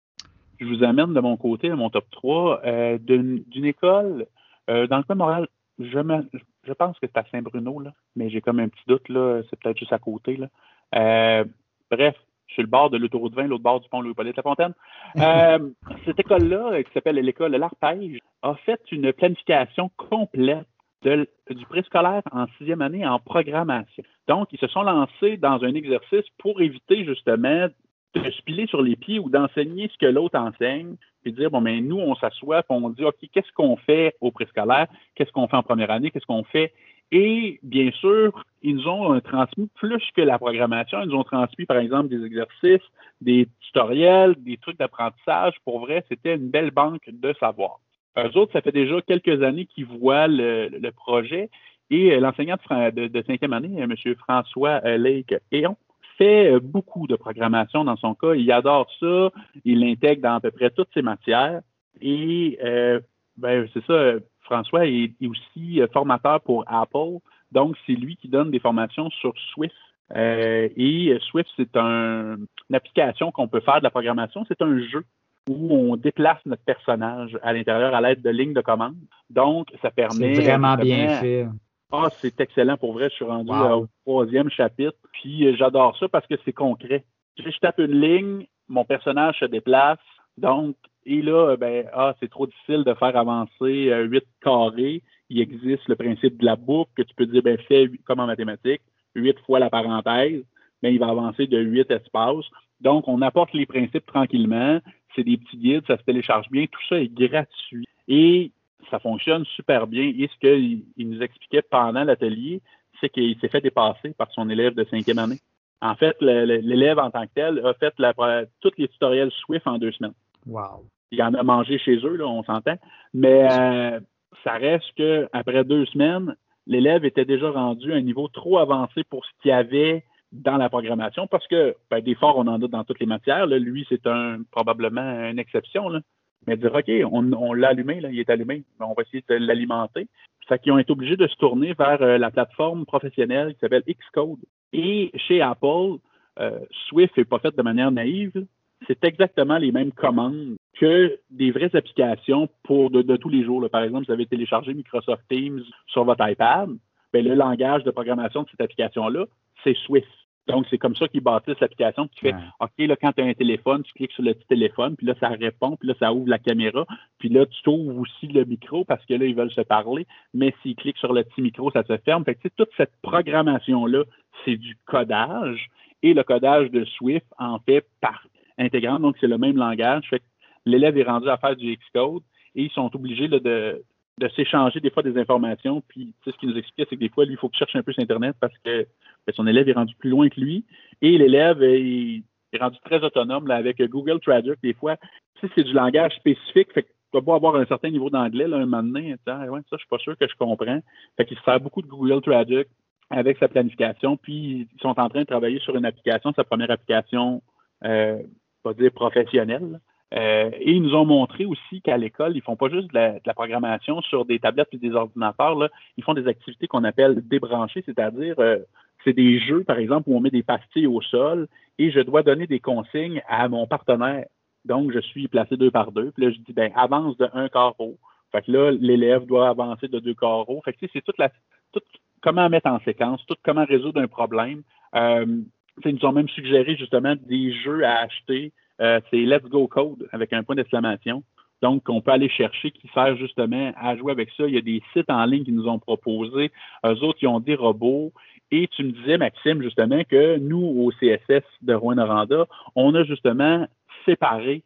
Je vous amène de mon côté, à mon top 3, euh, d'une école euh, dans le coin de Montréal. Je, me, je pense que c'est à Saint-Bruno, là, mais j'ai comme un petit doute, là, c'est peut-être juste à côté. Là. Euh, bref, je suis le bord de l'autoroute 20, l'autre bord du pont Louis-Paulette-La-Fontaine. Euh, cette école-là, qui s'appelle l'école L'Arpège, a fait une planification complète du préscolaire en sixième année en programmation. Donc, ils se sont lancés dans un exercice pour éviter justement de se piler sur les pieds ou d'enseigner ce que l'autre enseigne, puis dire, bon, mais nous, on s'assoit, puis on dit, OK, qu'est-ce qu'on fait au préscolaire? Qu'est-ce qu'on fait en première année? Qu'est-ce qu'on fait? Et bien sûr, ils nous ont transmis plus que la programmation. Ils ont transmis, par exemple, des exercices, des tutoriels, des trucs d'apprentissage. Pour vrai, c'était une belle banque de savoir. Eux autres, ça fait déjà quelques années qu'ils voient le, projet. Et l'enseignant de, cinquième année, M. François Lake Éon, fait euh, beaucoup de programmation dans son cas. Il adore ça. Il l'intègre dans à peu près toutes ses matières. Et euh, ben, c'est ça, François est, aussi euh, formateur pour Apple. Donc, c'est lui qui donne des formations sur Swift. et Swift, c'est une application qu'on peut faire de la programmation. C'est un jeu où on déplace notre personnage à l'intérieur à l'aide de lignes de commande. Donc, ça permet. C'est vraiment bien fait. Ah, c'est excellent pour vrai. Je suis rendu au troisième chapitre. Puis euh, j'adore ça parce que c'est concret. Je, tape une ligne, mon personnage se déplace. Donc, et là, ben, ah, c'est trop difficile de faire avancer euh, huit carrés. Il existe le principe de la boucle que tu peux dire, ben, fais comme en mathématiques, huit fois la parenthèse, mais ben, il va avancer de huit espaces. Donc, on apporte les principes tranquillement. C'est des petits guides, ça se télécharge bien. Tout ça est gratuit. Et ça fonctionne super bien. Et ce qu'il nous expliquait pendant l'atelier, c'est qu'il s'est fait dépasser par son élève de cinquième année. En fait, l'élève en tant que tel a fait la, tous les tutoriels Swift en deux semaines. Wow. Il en a mangé chez eux, là, on s'entend. Mais euh, ça reste qu'après deux semaines, l'élève était déjà rendu à un niveau trop avancé pour ce qu'il y avait dans la programmation parce que ben, des forts, on en a dans toutes les matières. Lui, c'est un probablement une exception. Là mais dire, OK, on, l'a allumé, il est allumé, on va essayer de l'alimenter. Ça qu'ils ont été obligés de se tourner vers euh, la plateforme professionnelle qui s'appelle Xcode. Et chez Apple, euh, Swift n'est pas fait de manière naïve. C'est exactement les mêmes commandes que des vraies applications pour de, tous les jours. Par exemple, vous avez téléchargé Microsoft Teams sur votre iPad. Bien, le langage de programmation de cette application-là, c'est Swift. Donc, c'est comme ça qu'ils bâtissent l'application. Tu fais, OK, là, quand tu as un téléphone, tu cliques sur le petit téléphone, puis là, ça répond, puis là, ça ouvre la caméra, puis là, tu ouvres aussi le micro parce que là, ils veulent se parler, mais s'ils cliquent sur le petit micro, ça se ferme. Fait que, toute cette programmation-là, c'est du codage, et le codage de Swift en fait part intégrante, donc c'est le même langage. Fait que l'élève est rendu à faire du Xcode, et ils sont obligés de, de s'échanger des fois des informations. Puis, tu sais, ce qu'il nous expliquait, c'est que des fois, lui, il faut qu'il cherche un peu sur Internet parce que ben, son élève est rendu plus loin que lui. Et l'élève est, rendu très autonome avec Google Traduct. Des fois, tu sais, c'est du langage spécifique. Fait que tu dois pas avoir un certain niveau d'anglais, là, un moment donné. Ah, ouais, ça, je suis pas sûr que je comprends. Fait qu'il se sert beaucoup de Google Traduct avec sa planification. Puis, ils sont en train de travailler sur une application, sa première application, euh, pas dire professionnelle, euh, et ils nous ont montré aussi qu'à l'école, ils font pas juste de la, programmation sur des tablettes et des ordinateurs. Là. Ils font des activités qu'on appelle débranchées, c'est-à-dire euh, c'est des jeux, par exemple, où on met des pastilles au sol et je dois donner des consignes à mon partenaire. Donc, je suis placé deux par deux. Puis là, je dis, ben, avance de un carreau. Fait que là, l'élève doit avancer de deux carreaux. Fait que c'est toute la, tout, comment mettre en séquence, tout comment résoudre un problème. Euh, ils nous ont même suggéré justement des jeux à acheter euh, c'est Let's Go Code avec un point d'exclamation. Donc, on peut aller chercher qui sert justement à jouer avec ça. Il y a des sites en ligne qui nous ont proposé. Eux autres, ils ont des robots Et tu me disais, Maxime, justement, que nous, au CSS de Rouen-Noranda, on a justement séparé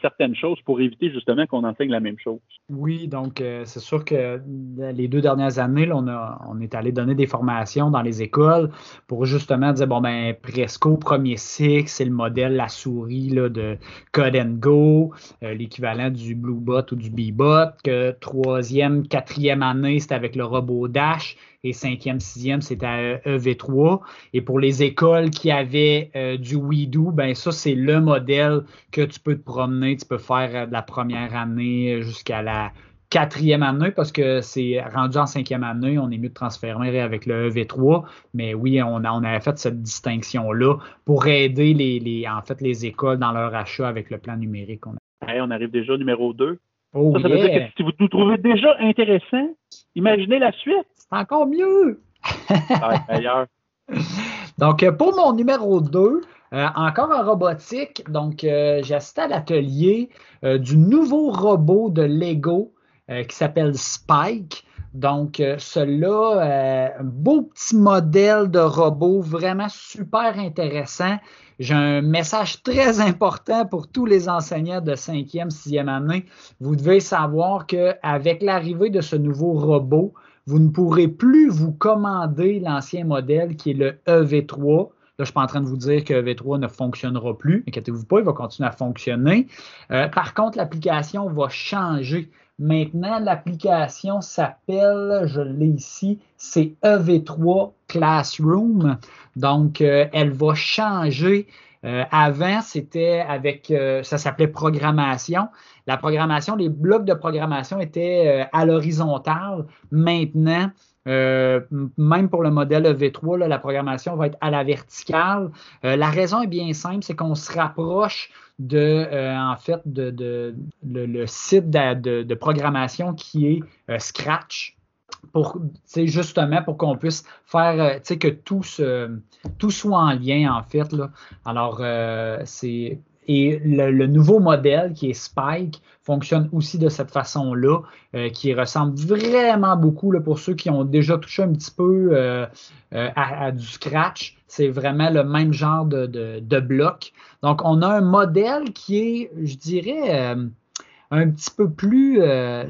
certaines choses pour éviter justement qu'on enseigne la même chose. Oui, donc euh, c'est sûr que les deux dernières années, on, a, on est allé donner des formations dans les écoles pour justement dire bon ben Presco premier cycle, c'est le modèle la souris de Code and Go, euh, l'équivalent du Bluebot ou du Bebot, que troisième, quatrième année, c'est avec le robot Dash et cinquième, sixième, c'était à EV3. Et pour les écoles qui avaient euh, du WeDo, ben ça, c'est le modèle que tu peux te promener. Tu peux faire euh, de la première année jusqu'à la quatrième année parce que c'est rendu en cinquième année, on est mieux de transférer avec le EV3. Mais oui, on, a, on avait fait cette distinction-là pour aider les, en fait, les écoles dans leur achat avec le plan numérique. On, on arrive déjà au numéro 2. ça, ça veut dire que si vous nous trouvez déjà intéressant, imaginez la suite. C'est encore mieux. Donc, pour mon numéro 2, euh, encore en robotique, donc euh, j'ai assisté à l'atelier du nouveau robot de Lego qui s'appelle Spike. Donc, cela, un beau petit modèle de robot vraiment super intéressant. J'ai un message très important pour tous les enseignants de 5e, 6e année. Vous devez savoir qu'avec l'arrivée de ce nouveau robot, vous ne pourrez plus vous commander l'ancien modèle qui est le EV3. Là, je suis pas en train de vous dire que EV3 ne fonctionnera plus. Inquiétez-vous pas, il va continuer à fonctionner. Euh, par contre, l'application va changer. Maintenant, l'application s'appelle, je l'ai ici, c'est EV3 Classroom. Donc, euh, elle va changer. Euh, avant, c'était avec, ça s'appelait programmation la programmation, les blocs de programmation étaient euh, à l'horizontale. Maintenant, euh, même pour le modèle V3, la programmation va être à la verticale. Euh, la raison est bien simple, c'est qu'on se rapproche de, en fait, de, le, site de, programmation qui est Scratch. Pour, justement pour qu'on puisse faire que tout, tout soit en lien en fait. Alors, c'est et le, nouveau modèle qui est Spike fonctionne aussi de cette façon-là, euh, qui ressemble vraiment beaucoup pour ceux qui ont déjà touché un petit peu euh, euh, à, du scratch. C'est vraiment le même genre de, bloc. Donc, on a un modèle qui est, je dirais, un petit peu plus,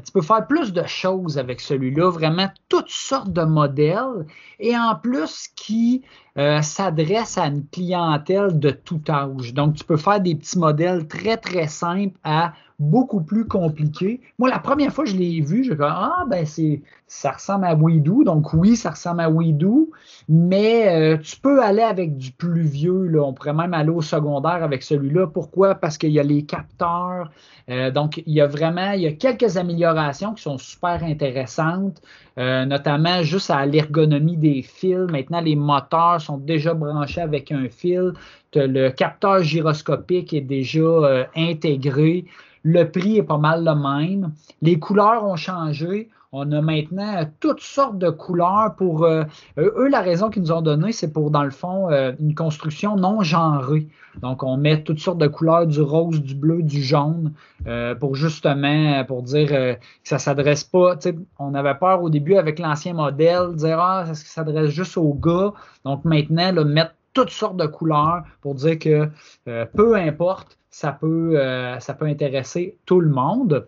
tu peux faire plus de choses avec celui-là, vraiment toutes sortes de modèles, et en plus qui euh, s'adresse à une clientèle de tout âge. Donc, tu peux faire des petits modèles très, très simples à beaucoup plus compliqués. Moi, la première fois que je l'ai vu, je me ah, ben, c'est, ça ressemble à Weedoo. Donc, oui, ça ressemble à Weedoo, mais euh, tu peux aller avec du plus vieux. Là. On pourrait même aller au secondaire avec celui-là. Pourquoi? Parce qu'il y a les capteurs. Euh, donc, il y a vraiment, il y a quelques améliorations qui sont super intéressantes. Notamment juste à l'ergonomie des fils. Maintenant, les moteurs sont déjà branchés avec un fil. Le capteur gyroscopique est déjà euh, intégré. Le prix est pas mal le même. Les couleurs ont changé. On a maintenant toutes sortes de couleurs pour euh, eux. La raison qu'ils nous ont donnée, c'est pour, dans le fond, une construction non genrée. Donc, on met toutes sortes de couleurs, du rose, du bleu, du jaune, euh, pour justement, pour dire euh, que ça s'adresse pas. On avait peur au début avec l'ancien modèle, dire Ah, ça s'adresse juste aux gars? Donc maintenant, là, mettre toutes sortes de couleurs pour dire que euh, peu importe, ça peut, euh, ça peut intéresser tout le monde.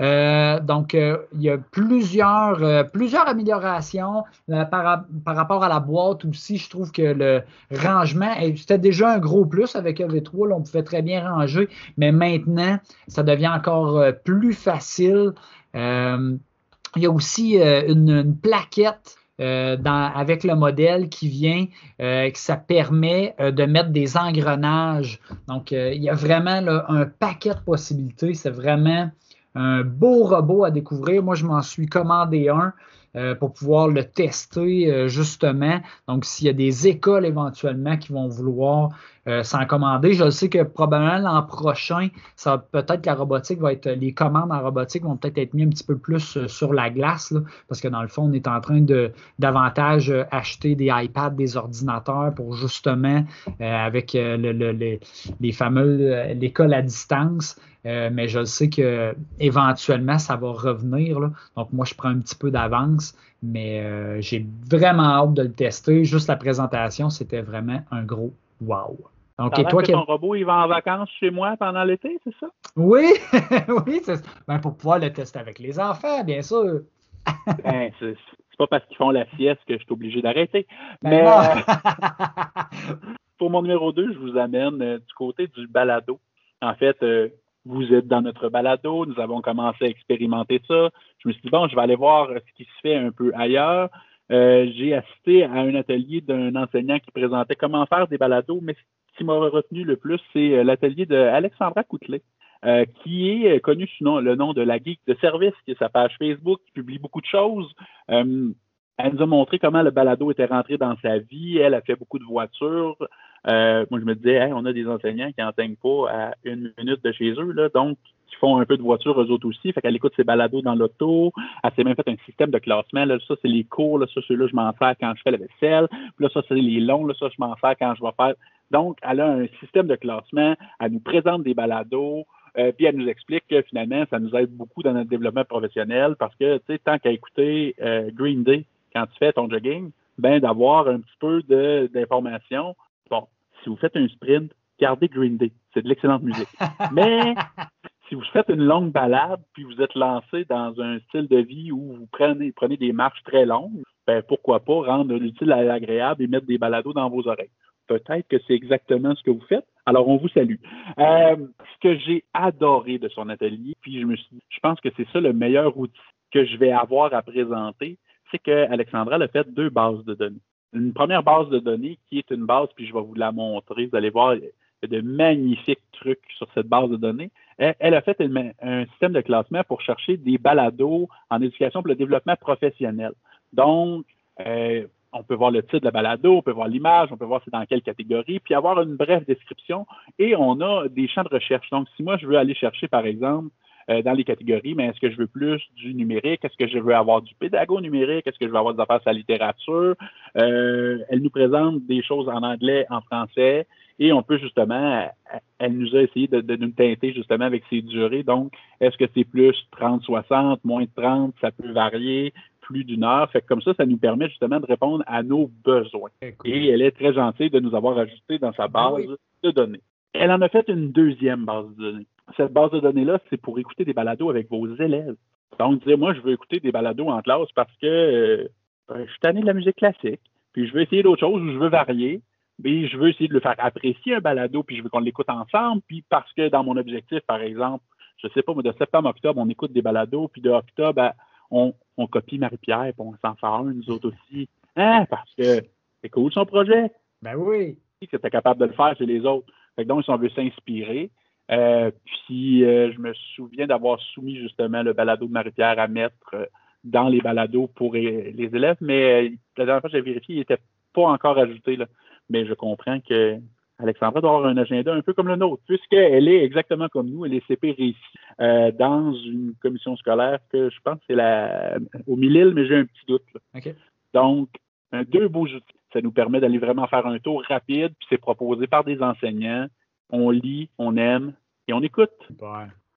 Euh, donc, il y a plusieurs, plusieurs améliorations par, rapport à la boîte aussi. Je trouve que le rangement, c'était déjà un gros plus avec EV3, on pouvait très bien ranger, mais maintenant, ça devient encore plus facile. il y a aussi une plaquette euh, avec le modèle qui vient, euh, que ça permet euh, de mettre des engrenages. Donc, il y a vraiment un paquet de possibilités. C'est vraiment un beau robot à découvrir. Moi, je m'en suis commandé un. pour pouvoir le tester justement. Donc, s'il y a des écoles éventuellement qui vont vouloir euh, s'en commander. Je sais que probablement l'an prochain, ça peut-être la robotique va être, les commandes en robotique vont peut-être être mis un petit peu plus euh, sur la glace, parce que dans le fond, on est en train de davantage euh, acheter des iPads, des ordinateurs pour justement, avec les fameux l'école à distance, mais je sais que éventuellement ça va revenir. Donc moi, je prends un petit peu d'avance avance, mais j'ai vraiment hâte de le tester. Juste la présentation, c'était vraiment un gros wow. Donc, et toi, que ton robot, il va en vacances chez moi pendant l'été, c'est ça? Oui, oui, c'est ben, pour pouvoir le tester avec les enfants, bien sûr. ben, c'est pas parce qu'ils font la sieste que je suis obligé d'arrêter. Ben mais euh, pour mon numéro 2, je vous amène euh, du côté du balado. En fait, euh, vous êtes dans notre balado, nous avons commencé à expérimenter ça. Je me suis dit, bon, je vais aller voir ce qui se fait un peu ailleurs. J'ai assisté à un atelier d'un enseignant qui présentait comment faire des balados, mais qui m'a retenu le plus, c'est l'atelier d'Alexandra Coutelet. Euh, qui est euh, connu sous le nom de la Geek de service, qui est sa page Facebook, qui publie beaucoup de choses. Euh, elle nous a montré comment le balado était rentré dans sa vie. Elle a fait beaucoup de voitures. moi, je me disais, on a des enseignants qui n'enseignent pas à une minute de chez eux, donc qui font un peu de voiture eux autres aussi. Fait qu'elle écoute ses balados dans l'auto. Elle s'est même fait un système de classement. Là, ça, c'est les cours. Là, ça, ceux-là, je m'en fais quand je fais la vaisselle. Puis là, ça, c'est les longs. Là, ça, je m'en fais quand je vais faire. Donc, elle a un système de classement. Elle nous présente des balados. Euh, puis elle nous explique que finalement, ça nous aide beaucoup dans notre développement professionnel parce que, tu sais, tant qu'à écouter euh, Green Day quand tu fais ton jogging, ben d'avoir un petit peu d'informations. Bon, si vous faites un sprint, gardez Green Day. C'est de l'excellente musique. Mais si vous faites une longue balade, puis vous êtes lancé dans un style de vie où vous prenez, prenez des marches très longues, ben pourquoi pas rendre l'utile à l'agréable et mettre des balados dans vos oreilles. Peut-être que c'est exactement ce que vous faites, alors, on vous salue. Euh, ce que j'ai adoré de son atelier, puis je me suis je pense que c'est ça le meilleur outil que je vais avoir à présenter, c'est qu'Alexandra a fait deux bases de données. Une première base de données qui est une base, puis je vais vous la montrer. Vous allez voir, il y a de magnifiques trucs sur cette base de données. Elle, a fait un système de classement pour chercher des balados en éducation pour le développement professionnel. Donc, euh, on peut voir le titre de la balado, on peut voir l'image, on peut voir c'est dans quelle catégorie, puis avoir une brève description. Et on a des champs de recherche. Donc, si moi, je veux aller chercher, par exemple, euh, dans les catégories, mais est-ce que je veux plus du numérique? Est-ce que je veux avoir du pédago numérique? Est-ce que je veux avoir des affaires sur la littérature? Euh, elle nous présente des choses en anglais, en français, et on peut justement, elle nous a essayé de, de nous teinter justement avec ses durées. Donc, est-ce que c'est plus 30-60, moins de 30, ça peut varier? Plus d'une heure. Fait comme ça, ça nous permet justement de répondre à nos besoins. Et elle est très gentille de nous avoir ajouté dans sa base de données. Elle en a fait une deuxième base de données. Cette base de données-là, c'est pour écouter des balados avec vos élèves. Donc, disait, moi, je veux écouter des balados en classe parce que euh, je suis tanné de la musique classique, puis je veux essayer d'autres choses ou je veux varier, mais je veux essayer de le faire apprécier un balado, puis je veux qu'on l'écoute ensemble, puis parce que dans mon objectif, par exemple, je sais pas, moi, de septembre à octobre, on écoute des balados, puis de octobre à on, copie Marie-Pierre, puis on s'en fait un, nous autres aussi. Hein, parce que c'est cool son projet. Ben oui. Que tu es capable de le faire chez les autres. Fait donc, si on veut s'inspirer, euh, puis euh, je me souviens d'avoir soumis justement le balado de Marie-Pierre à mettre euh, dans les balados pour les élèves, mais la dernière fois que j'ai vérifié, il n'était pas encore ajouté. Là. Mais je comprends que Alexandra doit avoir un agenda un peu comme le nôtre, puisqu'elle est exactement comme nous, elle est CP réussie euh, dans une commission scolaire que je pense que c'est la au Mille, mais j'ai un petit doute. Donc, deux beaux outils. Ça nous permet d'aller vraiment faire un tour rapide, puis c'est proposé par des enseignants. On lit, on aime et on écoute.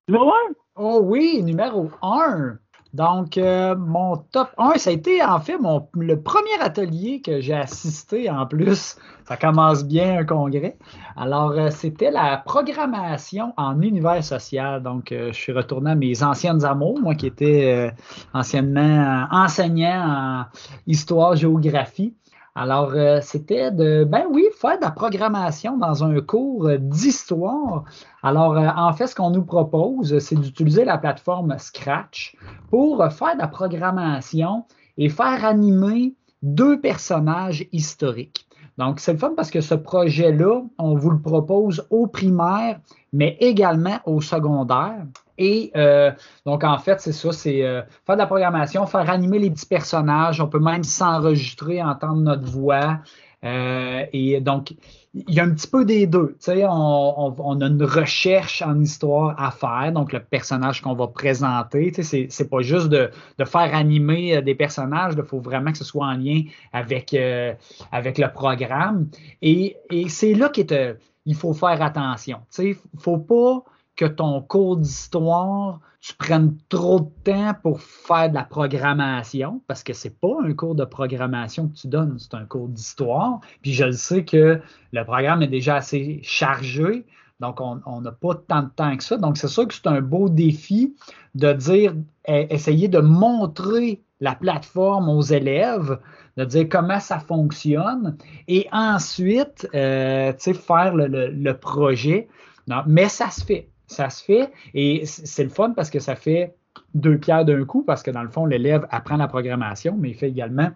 Numéro un? Oh oui, numéro un. Donc, euh, mon top 1, ça a été en fait mon, le premier atelier que j'ai assisté en plus. Ça commence bien un congrès. Alors, euh, c'était la programmation en univers social. Donc, euh, je suis retourné à mes anciennes amours, moi qui étais anciennement enseignant en histoire-géographie. Alors, euh, c'était de, ben oui, faire de la programmation dans un cours d'histoire. Alors, euh, en fait, ce qu'on nous propose, c'est d'utiliser la plateforme Scratch pour faire de la programmation et faire animer deux personnages historiques. Donc, c'est le fun parce que ce projet-là, on vous le propose au primaire, mais également au secondaire. Et euh, donc, en fait, c'est ça, c'est euh, faire de la programmation, faire animer les petits personnages. On peut même s'enregistrer, entendre notre voix. Euh, et donc, il y a un petit peu des deux. Sais, on, a une recherche en histoire à faire, donc le personnage qu'on va présenter. C'est pas juste de, faire animer des personnages, il faut vraiment que ce soit en lien avec, avec le programme. Et, et c'est là qu'il faut faire attention. Tu sais, faut pas que ton cours d'histoire, tu prennes trop de temps pour faire de la programmation, parce que c'est pas un cours de programmation que tu donnes, c'est un cours d'histoire. Puis je le sais que le programme est déjà assez chargé, donc, on n'a pas tant de temps que ça. Donc, c'est sûr que c'est un beau défi de dire, e, essayer de montrer la plateforme aux élèves, de dire comment ça fonctionne et ensuite, euh, faire le, projet. mais ça se fait. Ça se fait. Et c'est le fun parce que ça fait deux pierres d'un coup parce que dans le fond, l'élève apprend la programmation, mais il fait également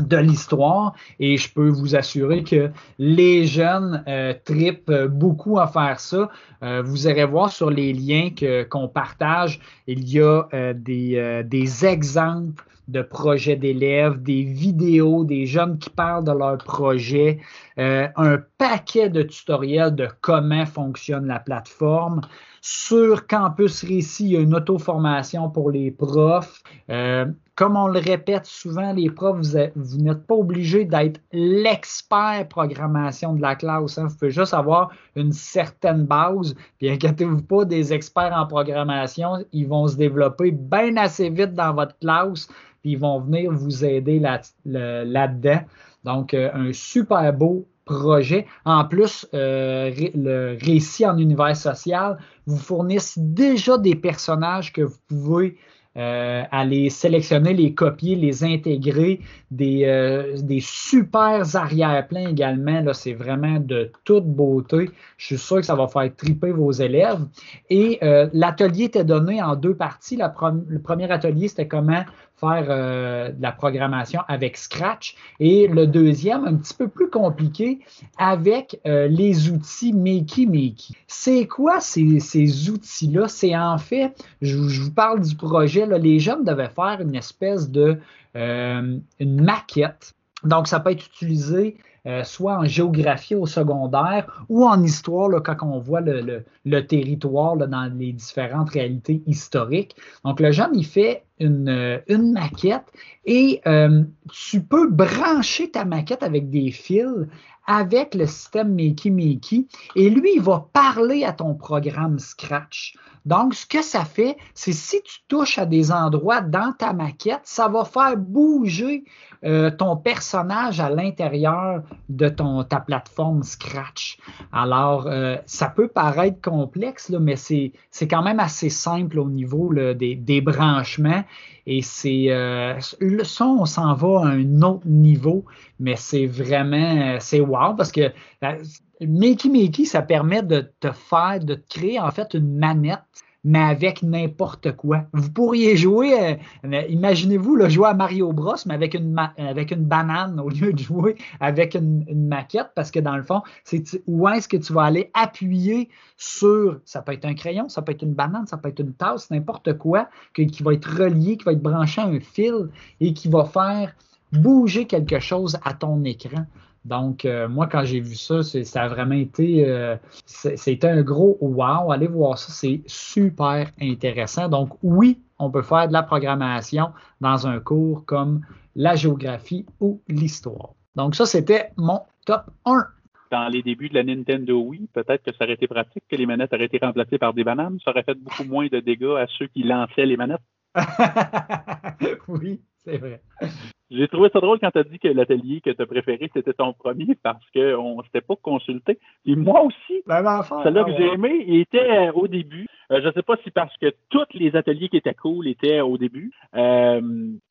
de l'histoire. Et je peux vous assurer que les jeunes euh, tripent beaucoup à faire ça. Euh, vous irez voir sur les liens qu'on partage, il y a euh, des, des, exemples de projets d'élèves, des vidéos, des jeunes qui parlent de leur projet, un paquet de tutoriels de comment fonctionne la plateforme. Sur Campus Récit, il y a une auto-formation pour les profs. Euh, comme on le répète souvent, les profs, vous, n'êtes pas obligé d'être l'expert programmation de la classe. Hein. Vous pouvez juste avoir une certaine base. Puis inquiétez-vous pas, des experts en programmation, ils vont se développer bien assez vite dans votre classe. Puis ils vont venir vous aider là-dedans. Donc, euh, un super beau projet. En plus, euh, le récit en univers social vous fournissent déjà des personnages que vous pouvez euh, aller sélectionner, les copier, les intégrer, des, super arrière-plans également. Là, c'est vraiment de toute beauté. Je suis sûr que ça va faire triper vos élèves. Et l'atelier était donné en deux parties. le premier atelier, c'était comment faire euh, de la programmation avec Scratch. Et le deuxième, un petit peu plus compliqué, avec euh, les outils Makey Makey. C'est quoi ces, ces outils-là? C'est en fait, je, vous parle du projet, là, les jeunes devaient faire une espèce de euh, une maquette. Donc, ça peut être utilisé soit en géographie au secondaire ou en histoire, là, quand on voit le, territoire dans les différentes réalités historiques. Donc, le jeune, il fait une, euh, maquette et euh, tu peux brancher ta maquette avec des fils avec le système Makey Makey et lui, il va parler à ton programme Scratch. Donc, ce que ça fait, c'est si tu touches à des endroits dans ta maquette, ça va faire bouger euh, ton personnage à l'intérieur de ton, ta plateforme Scratch. Alors, ça peut paraître complexe, là, mais c'est quand même assez simple au niveau des, des, branchements. Et c'est euh, le son, on s'en va à un autre niveau, mais c'est vraiment, c'est wow parce que Makey Makey, ça permet de te faire, de te créer en fait une manette mais avec n'importe quoi. Vous pourriez jouer, euh, imaginez-vous le jouer à Mario Bros, mais avec une, avec une banane au lieu de jouer avec une, maquette, parce que dans le fond, c'est où est-ce que tu vas aller appuyer sur, ça peut être un crayon, ça peut être une banane, ça peut être une tasse, n'importe quoi, qui va être relié, qui va être branché à un fil et qui va faire bouger quelque chose à ton écran. Donc, euh, moi, quand j'ai vu ça, ça a vraiment été, euh, c'était un gros wow. Allez voir ça, c'est super intéressant. Donc, oui, on peut faire de la programmation dans un cours comme la géographie ou l'histoire. Donc, ça, c'était mon top 1. Dans les débuts de la Nintendo Wii, peut-être que ça aurait été pratique que les manettes auraient été remplacées par des bananes. Ça aurait fait beaucoup moins de dégâts à ceux qui lançaient les manettes. oui, c'est vrai. J'ai trouvé ça drôle quand tu as dit que l'atelier que tu as préféré, c'était ton premier parce qu'on ne s'était pas consulté. Et moi aussi, ben, celui-là que j'ai aimé, il était euh, au début. Euh, je ne sais pas si parce que tous les ateliers qui étaient cool étaient au début. Euh,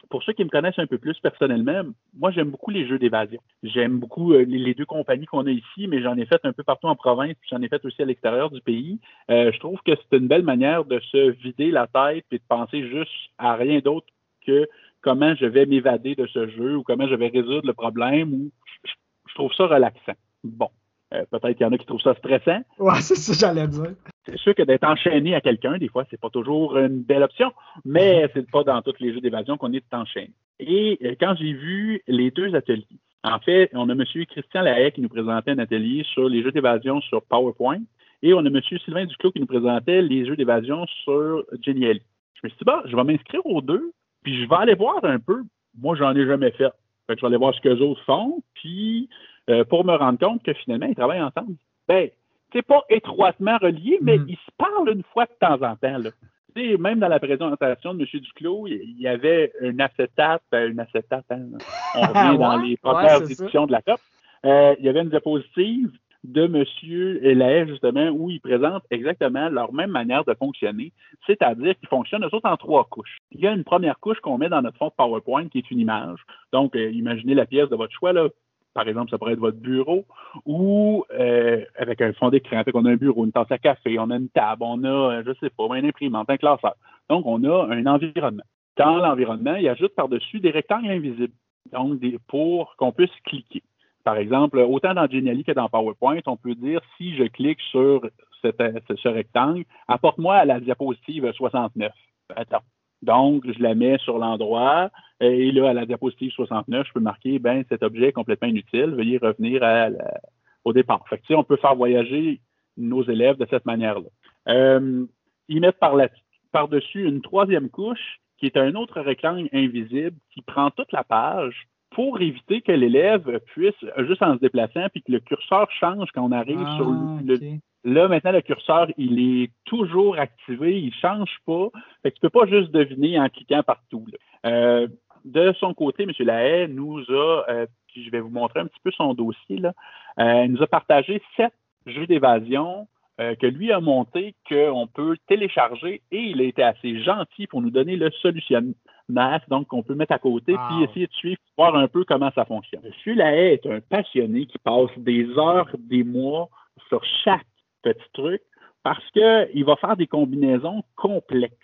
pour ceux qui me connaissent un peu plus personnellement, moi, j'aime beaucoup les jeux d'évasion. J'aime beaucoup les, deux compagnies qu'on a ici, mais j'en ai fait un peu partout en province, puis j'en ai fait aussi à l'extérieur du pays. je trouve que c'est une belle manière de se vider la tête et de penser juste à rien d'autre que comment je vais m'évader de ce jeu ou comment je vais résoudre le problème ou je, trouve ça relaxant. Bon. Euh, peut-être qu'il y en a qui trouvent ça stressant. Ouais, c'est ça j'allais dire. C'est sûr que d'être enchaîné à quelqu'un, des fois, c'est pas toujours une belle option, mais c'est pas dans tous les jeux d'évasion qu'on est enchaîné. Et euh, quand j'ai vu les deux ateliers, en fait, on a M. Christian Lahaye qui nous présentait un atelier sur les jeux d'évasion sur PowerPoint et on a M. Sylvain Duclos qui nous présentait les jeux d'évasion sur Geniali. Je me suis dit, bah, je vais m'inscrire aux deux puis je vais aller voir un peu. Moi, j'en ai jamais fait. Fait que je vais aller voir ce que les autres font, puis euh, pour me rendre compte que finalement, ils travaillent ensemble. Ben, c'est pas étroitement relié, mais Mm. ils se parlent une fois de temps en temps. Là. Même dans la présentation de M. Duclos, il y avait un acétate, euh, une acétate, hein, on revient dans Ouais, les premières ouais, ça. éditions de la COP. Euh, il y avait une diapositive de M. Elair, justement, où ils présentent exactement leur même manière de fonctionner, c'est-à-dire qu'ils fonctionnent, eux en trois couches. Il y a une première couche qu'on met dans notre fond de PowerPoint, qui est une image. Donc, euh, imaginez la pièce de votre choix, là. Par exemple, ça pourrait être votre bureau ou euh, avec un fond d'écran. Fait qu'on a un bureau, une tasse à café, on a une table, on a, euh, je sais pas, une imprimante, un classeur. Donc, on a un environnement. Dans l'environnement, il ajoute par-dessus des rectangles invisibles, donc des, pour qu'on puisse cliquer. Par exemple, autant dans Genially que dans PowerPoint, on peut dire si je clique sur ce, rectangle, apporte-moi à la diapositive 69. Attends. Donc, je la mets sur l'endroit et là, à la diapositive 69, je peux marquer, ben, cet objet est complètement inutile, veuillez revenir au départ. Fait que, on peut faire voyager nos élèves de cette manière-là. Euh, ils mettent par-dessus une troisième couche qui est un autre rectangle invisible qui prend toute la page pour éviter que l'élève puisse, juste en se déplaçant, puis que le curseur change quand on arrive Ah, sur le. Là, maintenant, le curseur, il est toujours activé, il ne change pas. Fait que tu peux pas juste deviner en cliquant partout. là. Euh, de son côté, M. Lahaye nous a, euh, puis je vais vous montrer un petit peu son dossier, là, euh, il nous a partagé sept jeux d'évasion euh, que lui a monté, qu'on peut télécharger, et il a été assez gentil pour nous donner le donc qu'on peut mettre à côté, Wow. puis essayer de suivre, voir un peu comment ça fonctionne. M. Lahaye est un passionné qui passe des heures, des mois sur chaque petit truc parce qu'il va faire des combinaisons complexes.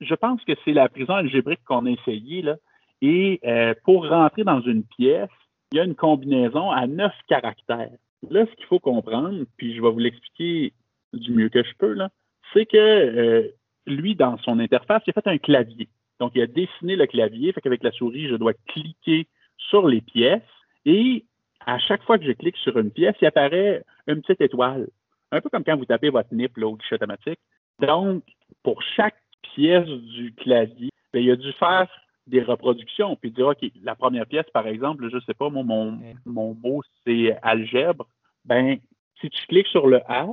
Je pense que c'est la prison algébrique qu'on a essayé, là. Et euh, pour rentrer dans une pièce, il y a une combinaison à neuf caractères. Là, ce qu'il faut comprendre, puis je vais vous l'expliquer du mieux que je peux, là, c'est que euh, lui, dans son interface, il a fait un clavier. Donc, il a dessiné le clavier, fait qu'avec la souris, je dois cliquer sur les pièces et à chaque fois que je clique sur une pièce, il apparaît une petite étoile. Un peu comme quand vous tapez votre NIP là, au guichet automatique. Donc, pour chaque pièce du clavier, ben, il a dû faire des reproductions, puis dire, OK, la première pièce, par exemple, je sais pas, moi, mon, mon mot, c'est algèbre. Ben, si tu cliques sur le A,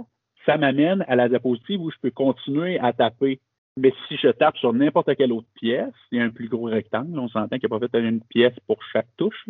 ça m'amène à la diapositive où je peux continuer à taper. Mais si je tape sur n'importe quelle autre pièce, il y a un plus gros rectangle, on s'entend qu'il n'y a pas fait une pièce pour chaque touche,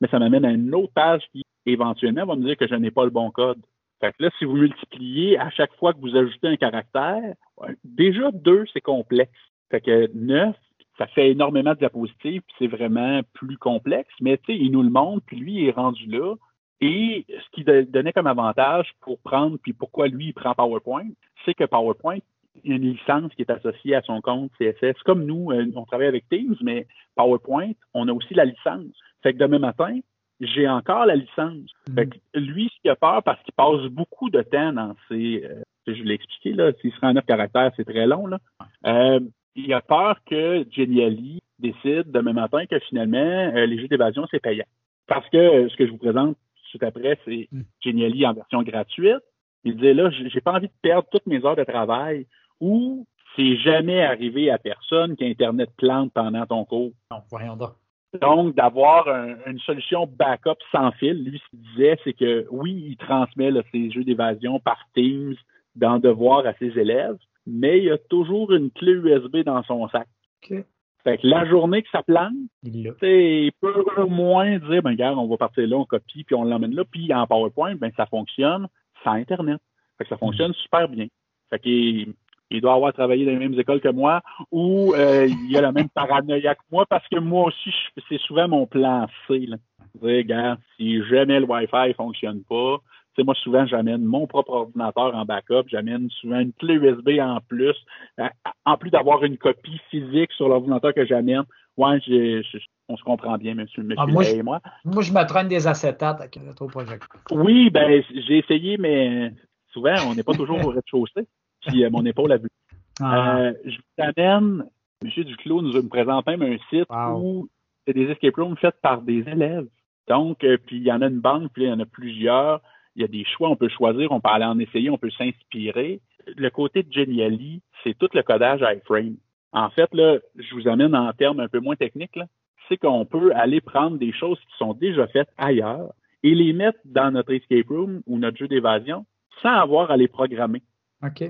mais ça m'amène à une autre page qui, éventuellement, va me dire que je n'ai pas le bon code. Fait que là, si vous multipliez à chaque fois que vous ajoutez un caractère, déjà deux, c'est complexe. Fait que neuf, ça fait énormément de diapositives, puis c'est vraiment plus complexe, mais tu sais, il nous le montre, puis lui, il est rendu là. Et ce qui donnait comme avantage pour prendre, puis pourquoi lui, il prend PowerPoint, c'est que PowerPoint, une licence qui est associée à son compte CSS. Comme nous, euh, on travaille avec Teams, mais PowerPoint, on a aussi la licence. Fait que demain matin, j'ai encore la licence. Fait que lui, ce qu'il a peur, parce qu'il passe beaucoup de temps dans ses. euh, je l'ai expliqué, là, s'il se rend en neuf caractères, c'est très long. Là. Euh, il a peur que Geniali décide demain matin que finalement, euh, les jeux d'évasion, c'est payant. Parce que ce que je vous présente tout après, c'est Mm. Geniali en version gratuite. Il disait là, j'ai pas envie de perdre toutes mes heures de travail ou c'est jamais arrivé à personne qu'Internet plante pendant ton cours. Non, voyons donc. Donc, d'avoir un- une solution backup sans fil, lui, ce qu'il disait, c'est que oui, il transmet là, ses jeux d'évasion par Teams dans devoir à ses élèves, mais il y a toujours une clé USB dans son sac. Fait que la journée que ça plante, Il l'a. tu sais, il peut au moins dire, ben, regarde, on va partir là, on copie, puis on l'emmène là, puis en PowerPoint, ben, ça fonctionne sans Internet. Fait que ça fonctionne super bien. Fait qu'il il doit avoir travaillé dans les mêmes écoles que moi, ou euh, il a la même paranoïa que moi, parce que moi aussi, c'est souvent mon plan C. Là. Regarde, si jamais le Wi-Fi ne fonctionne pas, tu sais, moi, souvent, j'amène mon propre ordinateur en backup, j'amène souvent une clé USB en plus, Euh, en plus d'avoir une copie physique sur l'ordinateur que j'amène. Ouais, on se comprend bien, monsieur, monsieur Ah, moi, et moi. Moi, je me traîne des acétates avec le rétroprojecteur. Oui, ben, j'ai essayé, mais souvent, on n'est pas toujours au rez-de-chaussée. Puis euh, mon épaule a vu. Ah, Euh, je vous amène, M. Duclos nous présente même un site Wow. où c'est des escape rooms faits par des élèves. Donc, euh, puis il y en a une banque, puis il y en a plusieurs. Il y a des choix, on peut choisir, on peut aller en essayer, on peut s'inspirer. Le côté de Geniali, c'est tout le codage iframe. En fait, là, je vous amène en termes un peu moins techniques, c'est qu'on peut aller prendre des choses qui sont déjà faites ailleurs et les mettre dans notre escape room ou notre jeu d'évasion sans avoir à les programmer. OK.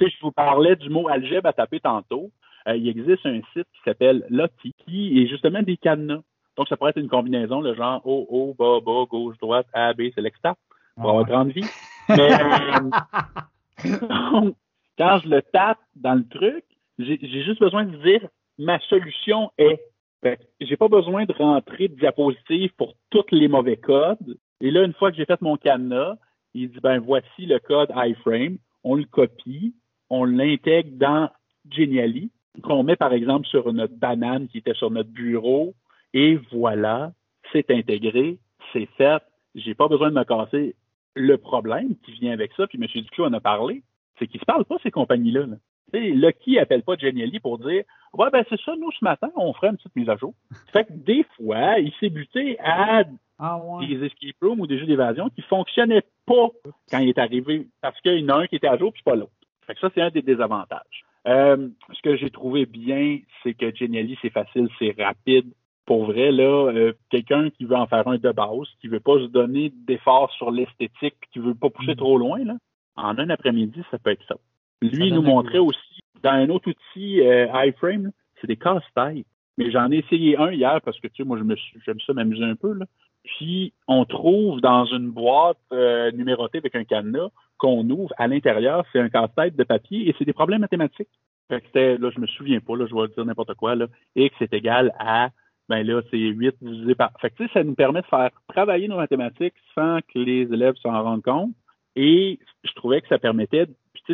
Tu sais, je vous parlais du mot algèbre à taper tantôt. Euh, il existe un site qui s'appelle Lottie, qui est justement des cadenas. Donc, ça pourrait être une combinaison, le genre haut, haut, bas, bas, gauche, droite, A, B, c'est l'extra pour avoir grande vie. Mais euh, quand je le tape dans le truc, j'ai juste besoin de dire ma solution est. J'ai pas besoin de rentrer de diapositive pour tous les mauvais codes. Et là, une fois que j'ai fait mon cadenas, il dit ben voici le code iframe, on le copie, on l'intègre dans Genially, qu'on met par exemple sur notre banane qui était sur notre bureau, et voilà, c'est intégré, c'est fait. J'ai pas besoin de me casser. Le problème qui vient avec ça, puis M. Duclos en a parlé, c'est qu'ils se parlent pas ces compagnies-là. Là. Lucky appelle pas Genially pour dire Ouais, ben c'est ça, nous ce matin, on ferait une petite mise à jour. Fait que des fois, il s'est buté à ah, des escape rooms ou des jeux d'évasion qui fonctionnaient pas quand il est arrivé parce qu'il y en a un qui était à jour puis pas l'autre. Fait que ça, c'est un des désavantages. Euh, ce que j'ai trouvé bien, c'est que Genially, c'est facile, c'est rapide. Pour vrai, là, euh, quelqu'un qui veut en faire un de base, qui veut pas se donner d'efforts sur l'esthétique, qui veut pas pousser mm. trop loin, là, en un après-midi, ça peut être ça. Lui, il nous montrait aussi, dans un autre outil euh, iFrame, c'est des casse-têtes. Mais j'en ai essayé un hier parce que, tu sais, moi, je me j'aime ça m'amuser un peu, là. Puis, on trouve dans une boîte numérotée avec un cadenas qu'on ouvre à l'intérieur, c'est un casse-tête de papier et c'est des problèmes mathématiques. Fait que là, je me souviens pas, là, je vais dire n'importe quoi, là. X est égal à, ben là, c'est 8 divisé par. Fait que, tu sais, ça nous permet de faire travailler nos mathématiques sans que les élèves s'en rendent compte. Et je trouvais que ça permettait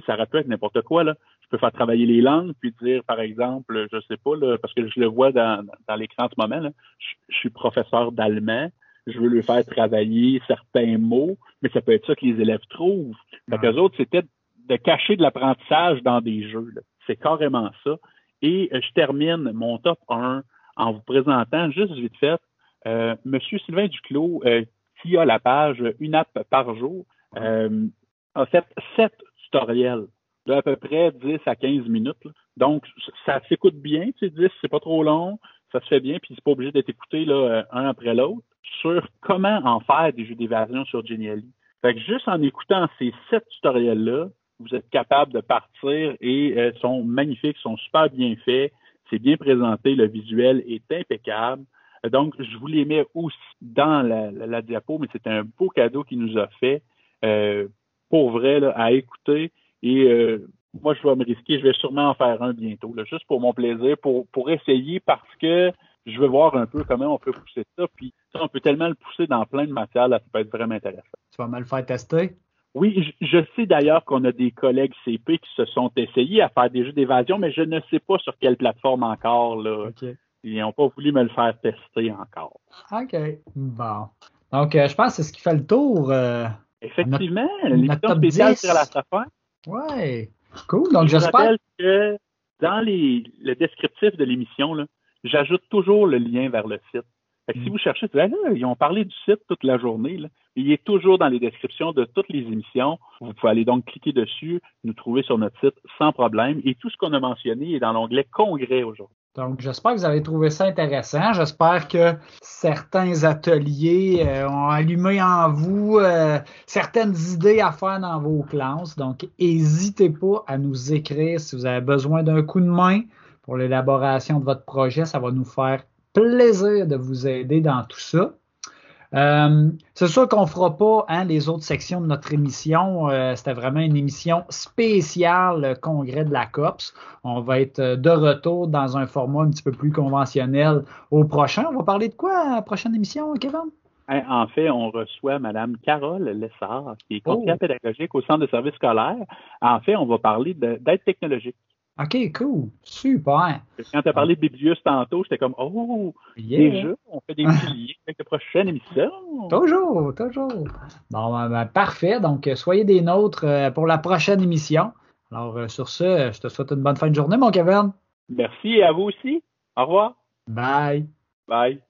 ça aurait pu être n'importe quoi, là. Je peux faire travailler les langues, puis dire, par exemple, je sais pas, là, parce que je le vois dans, l'écran en ce moment, là, je, suis professeur d'allemand, je veux lui faire travailler certains mots, mais ça peut être ça que les élèves trouvent. Fait qu'eux autres, c'était de cacher de l'apprentissage dans des jeux. C'est carrément ça. Et euh, je termine mon top 1 en vous présentant juste vite fait euh, Monsieur Sylvain Duclos, euh, qui a la page Une app par jour, euh, a fait sept tutoriel de à peu près 10 à 15 minutes. Donc, ça s'écoute bien, tu sais, 10, c'est pas trop long, ça se fait bien, puis c'est pas obligé d'être écouté là, euh, un après l'autre, sur comment en faire des jeux d'évasion sur Genially. Fait que juste en écoutant ces sept tutoriels-là, vous êtes capable de partir et euh, sont magnifiques, sont super bien faits, c'est bien présenté, le visuel est impeccable. Donc, je vous les mets aussi dans la, diapo, mais c'est un beau cadeau qu'il nous a fait. Euh, pour vrai, à écouter. Et euh, moi, je vais me risquer, je vais sûrement en faire un bientôt, juste pour mon plaisir, pour, pour essayer parce que je veux voir un peu comment on peut pousser ça. Puis ça, on peut tellement le pousser dans plein de matières, là, ça peut être vraiment intéressant. Tu vas me le faire tester? Oui, je, sais d'ailleurs qu'on a des collègues CP qui se sont essayés à faire des jeux d'évasion, mais je ne sais pas sur quelle plateforme encore. Là. Ils n'ont pas voulu me le faire tester encore. OK. Bon. Donc, euh, je pense que c'est ce qui fait le tour. Euh, Effectivement, l'émission spéciale sur la safari. Ouais, cool. Donc, j'espère que dans les, le descriptif de l'émission, j'ajoute toujours le lien vers le site. si mm. vous cherchez, ah, ils ont parlé du site toute la journée. Il est toujours dans les descriptions de toutes les émissions. Vous pouvez aller donc cliquer dessus, nous trouver sur notre site sans problème. Et tout ce qu'on a mentionné est dans l'onglet Congrès aujourd'hui. Donc, j'espère que vous avez trouvé ça intéressant. J'espère que certains ateliers euh, ont allumé en vous euh, certaines idées à faire dans vos classes. Donc, n'hésitez pas à nous écrire si vous avez besoin d'un coup de main pour l'élaboration de votre projet. Ça va nous faire plaisir de vous aider dans tout ça. Euh, c'est sûr qu'on ne fera pas hein, les autres sections de notre émission. Euh, c'était vraiment une émission spéciale euh, congrès de la COPS. On va être de retour dans un format un petit peu plus conventionnel au prochain. On va parler de quoi à la prochaine émission, Kevin? Hein, en fait, on reçoit Mme Carole Lessard, qui est conseillère oh. pédagogique au Centre de services scolaires. En fait, on va parler d'aide technologique. OK, cool. Super. Quand tu as parlé de Biblius tantôt, j'étais comme Oh, déjà, on fait des liens avec la prochaine émission. Toujours, toujours. Bon, ben, ben, parfait. Donc, soyez des nôtres euh, pour la prochaine émission. Alors, euh, sur ce, je te souhaite une bonne fin de journée, mon Kevin. Merci et à vous aussi. Au revoir. Bye. Bye.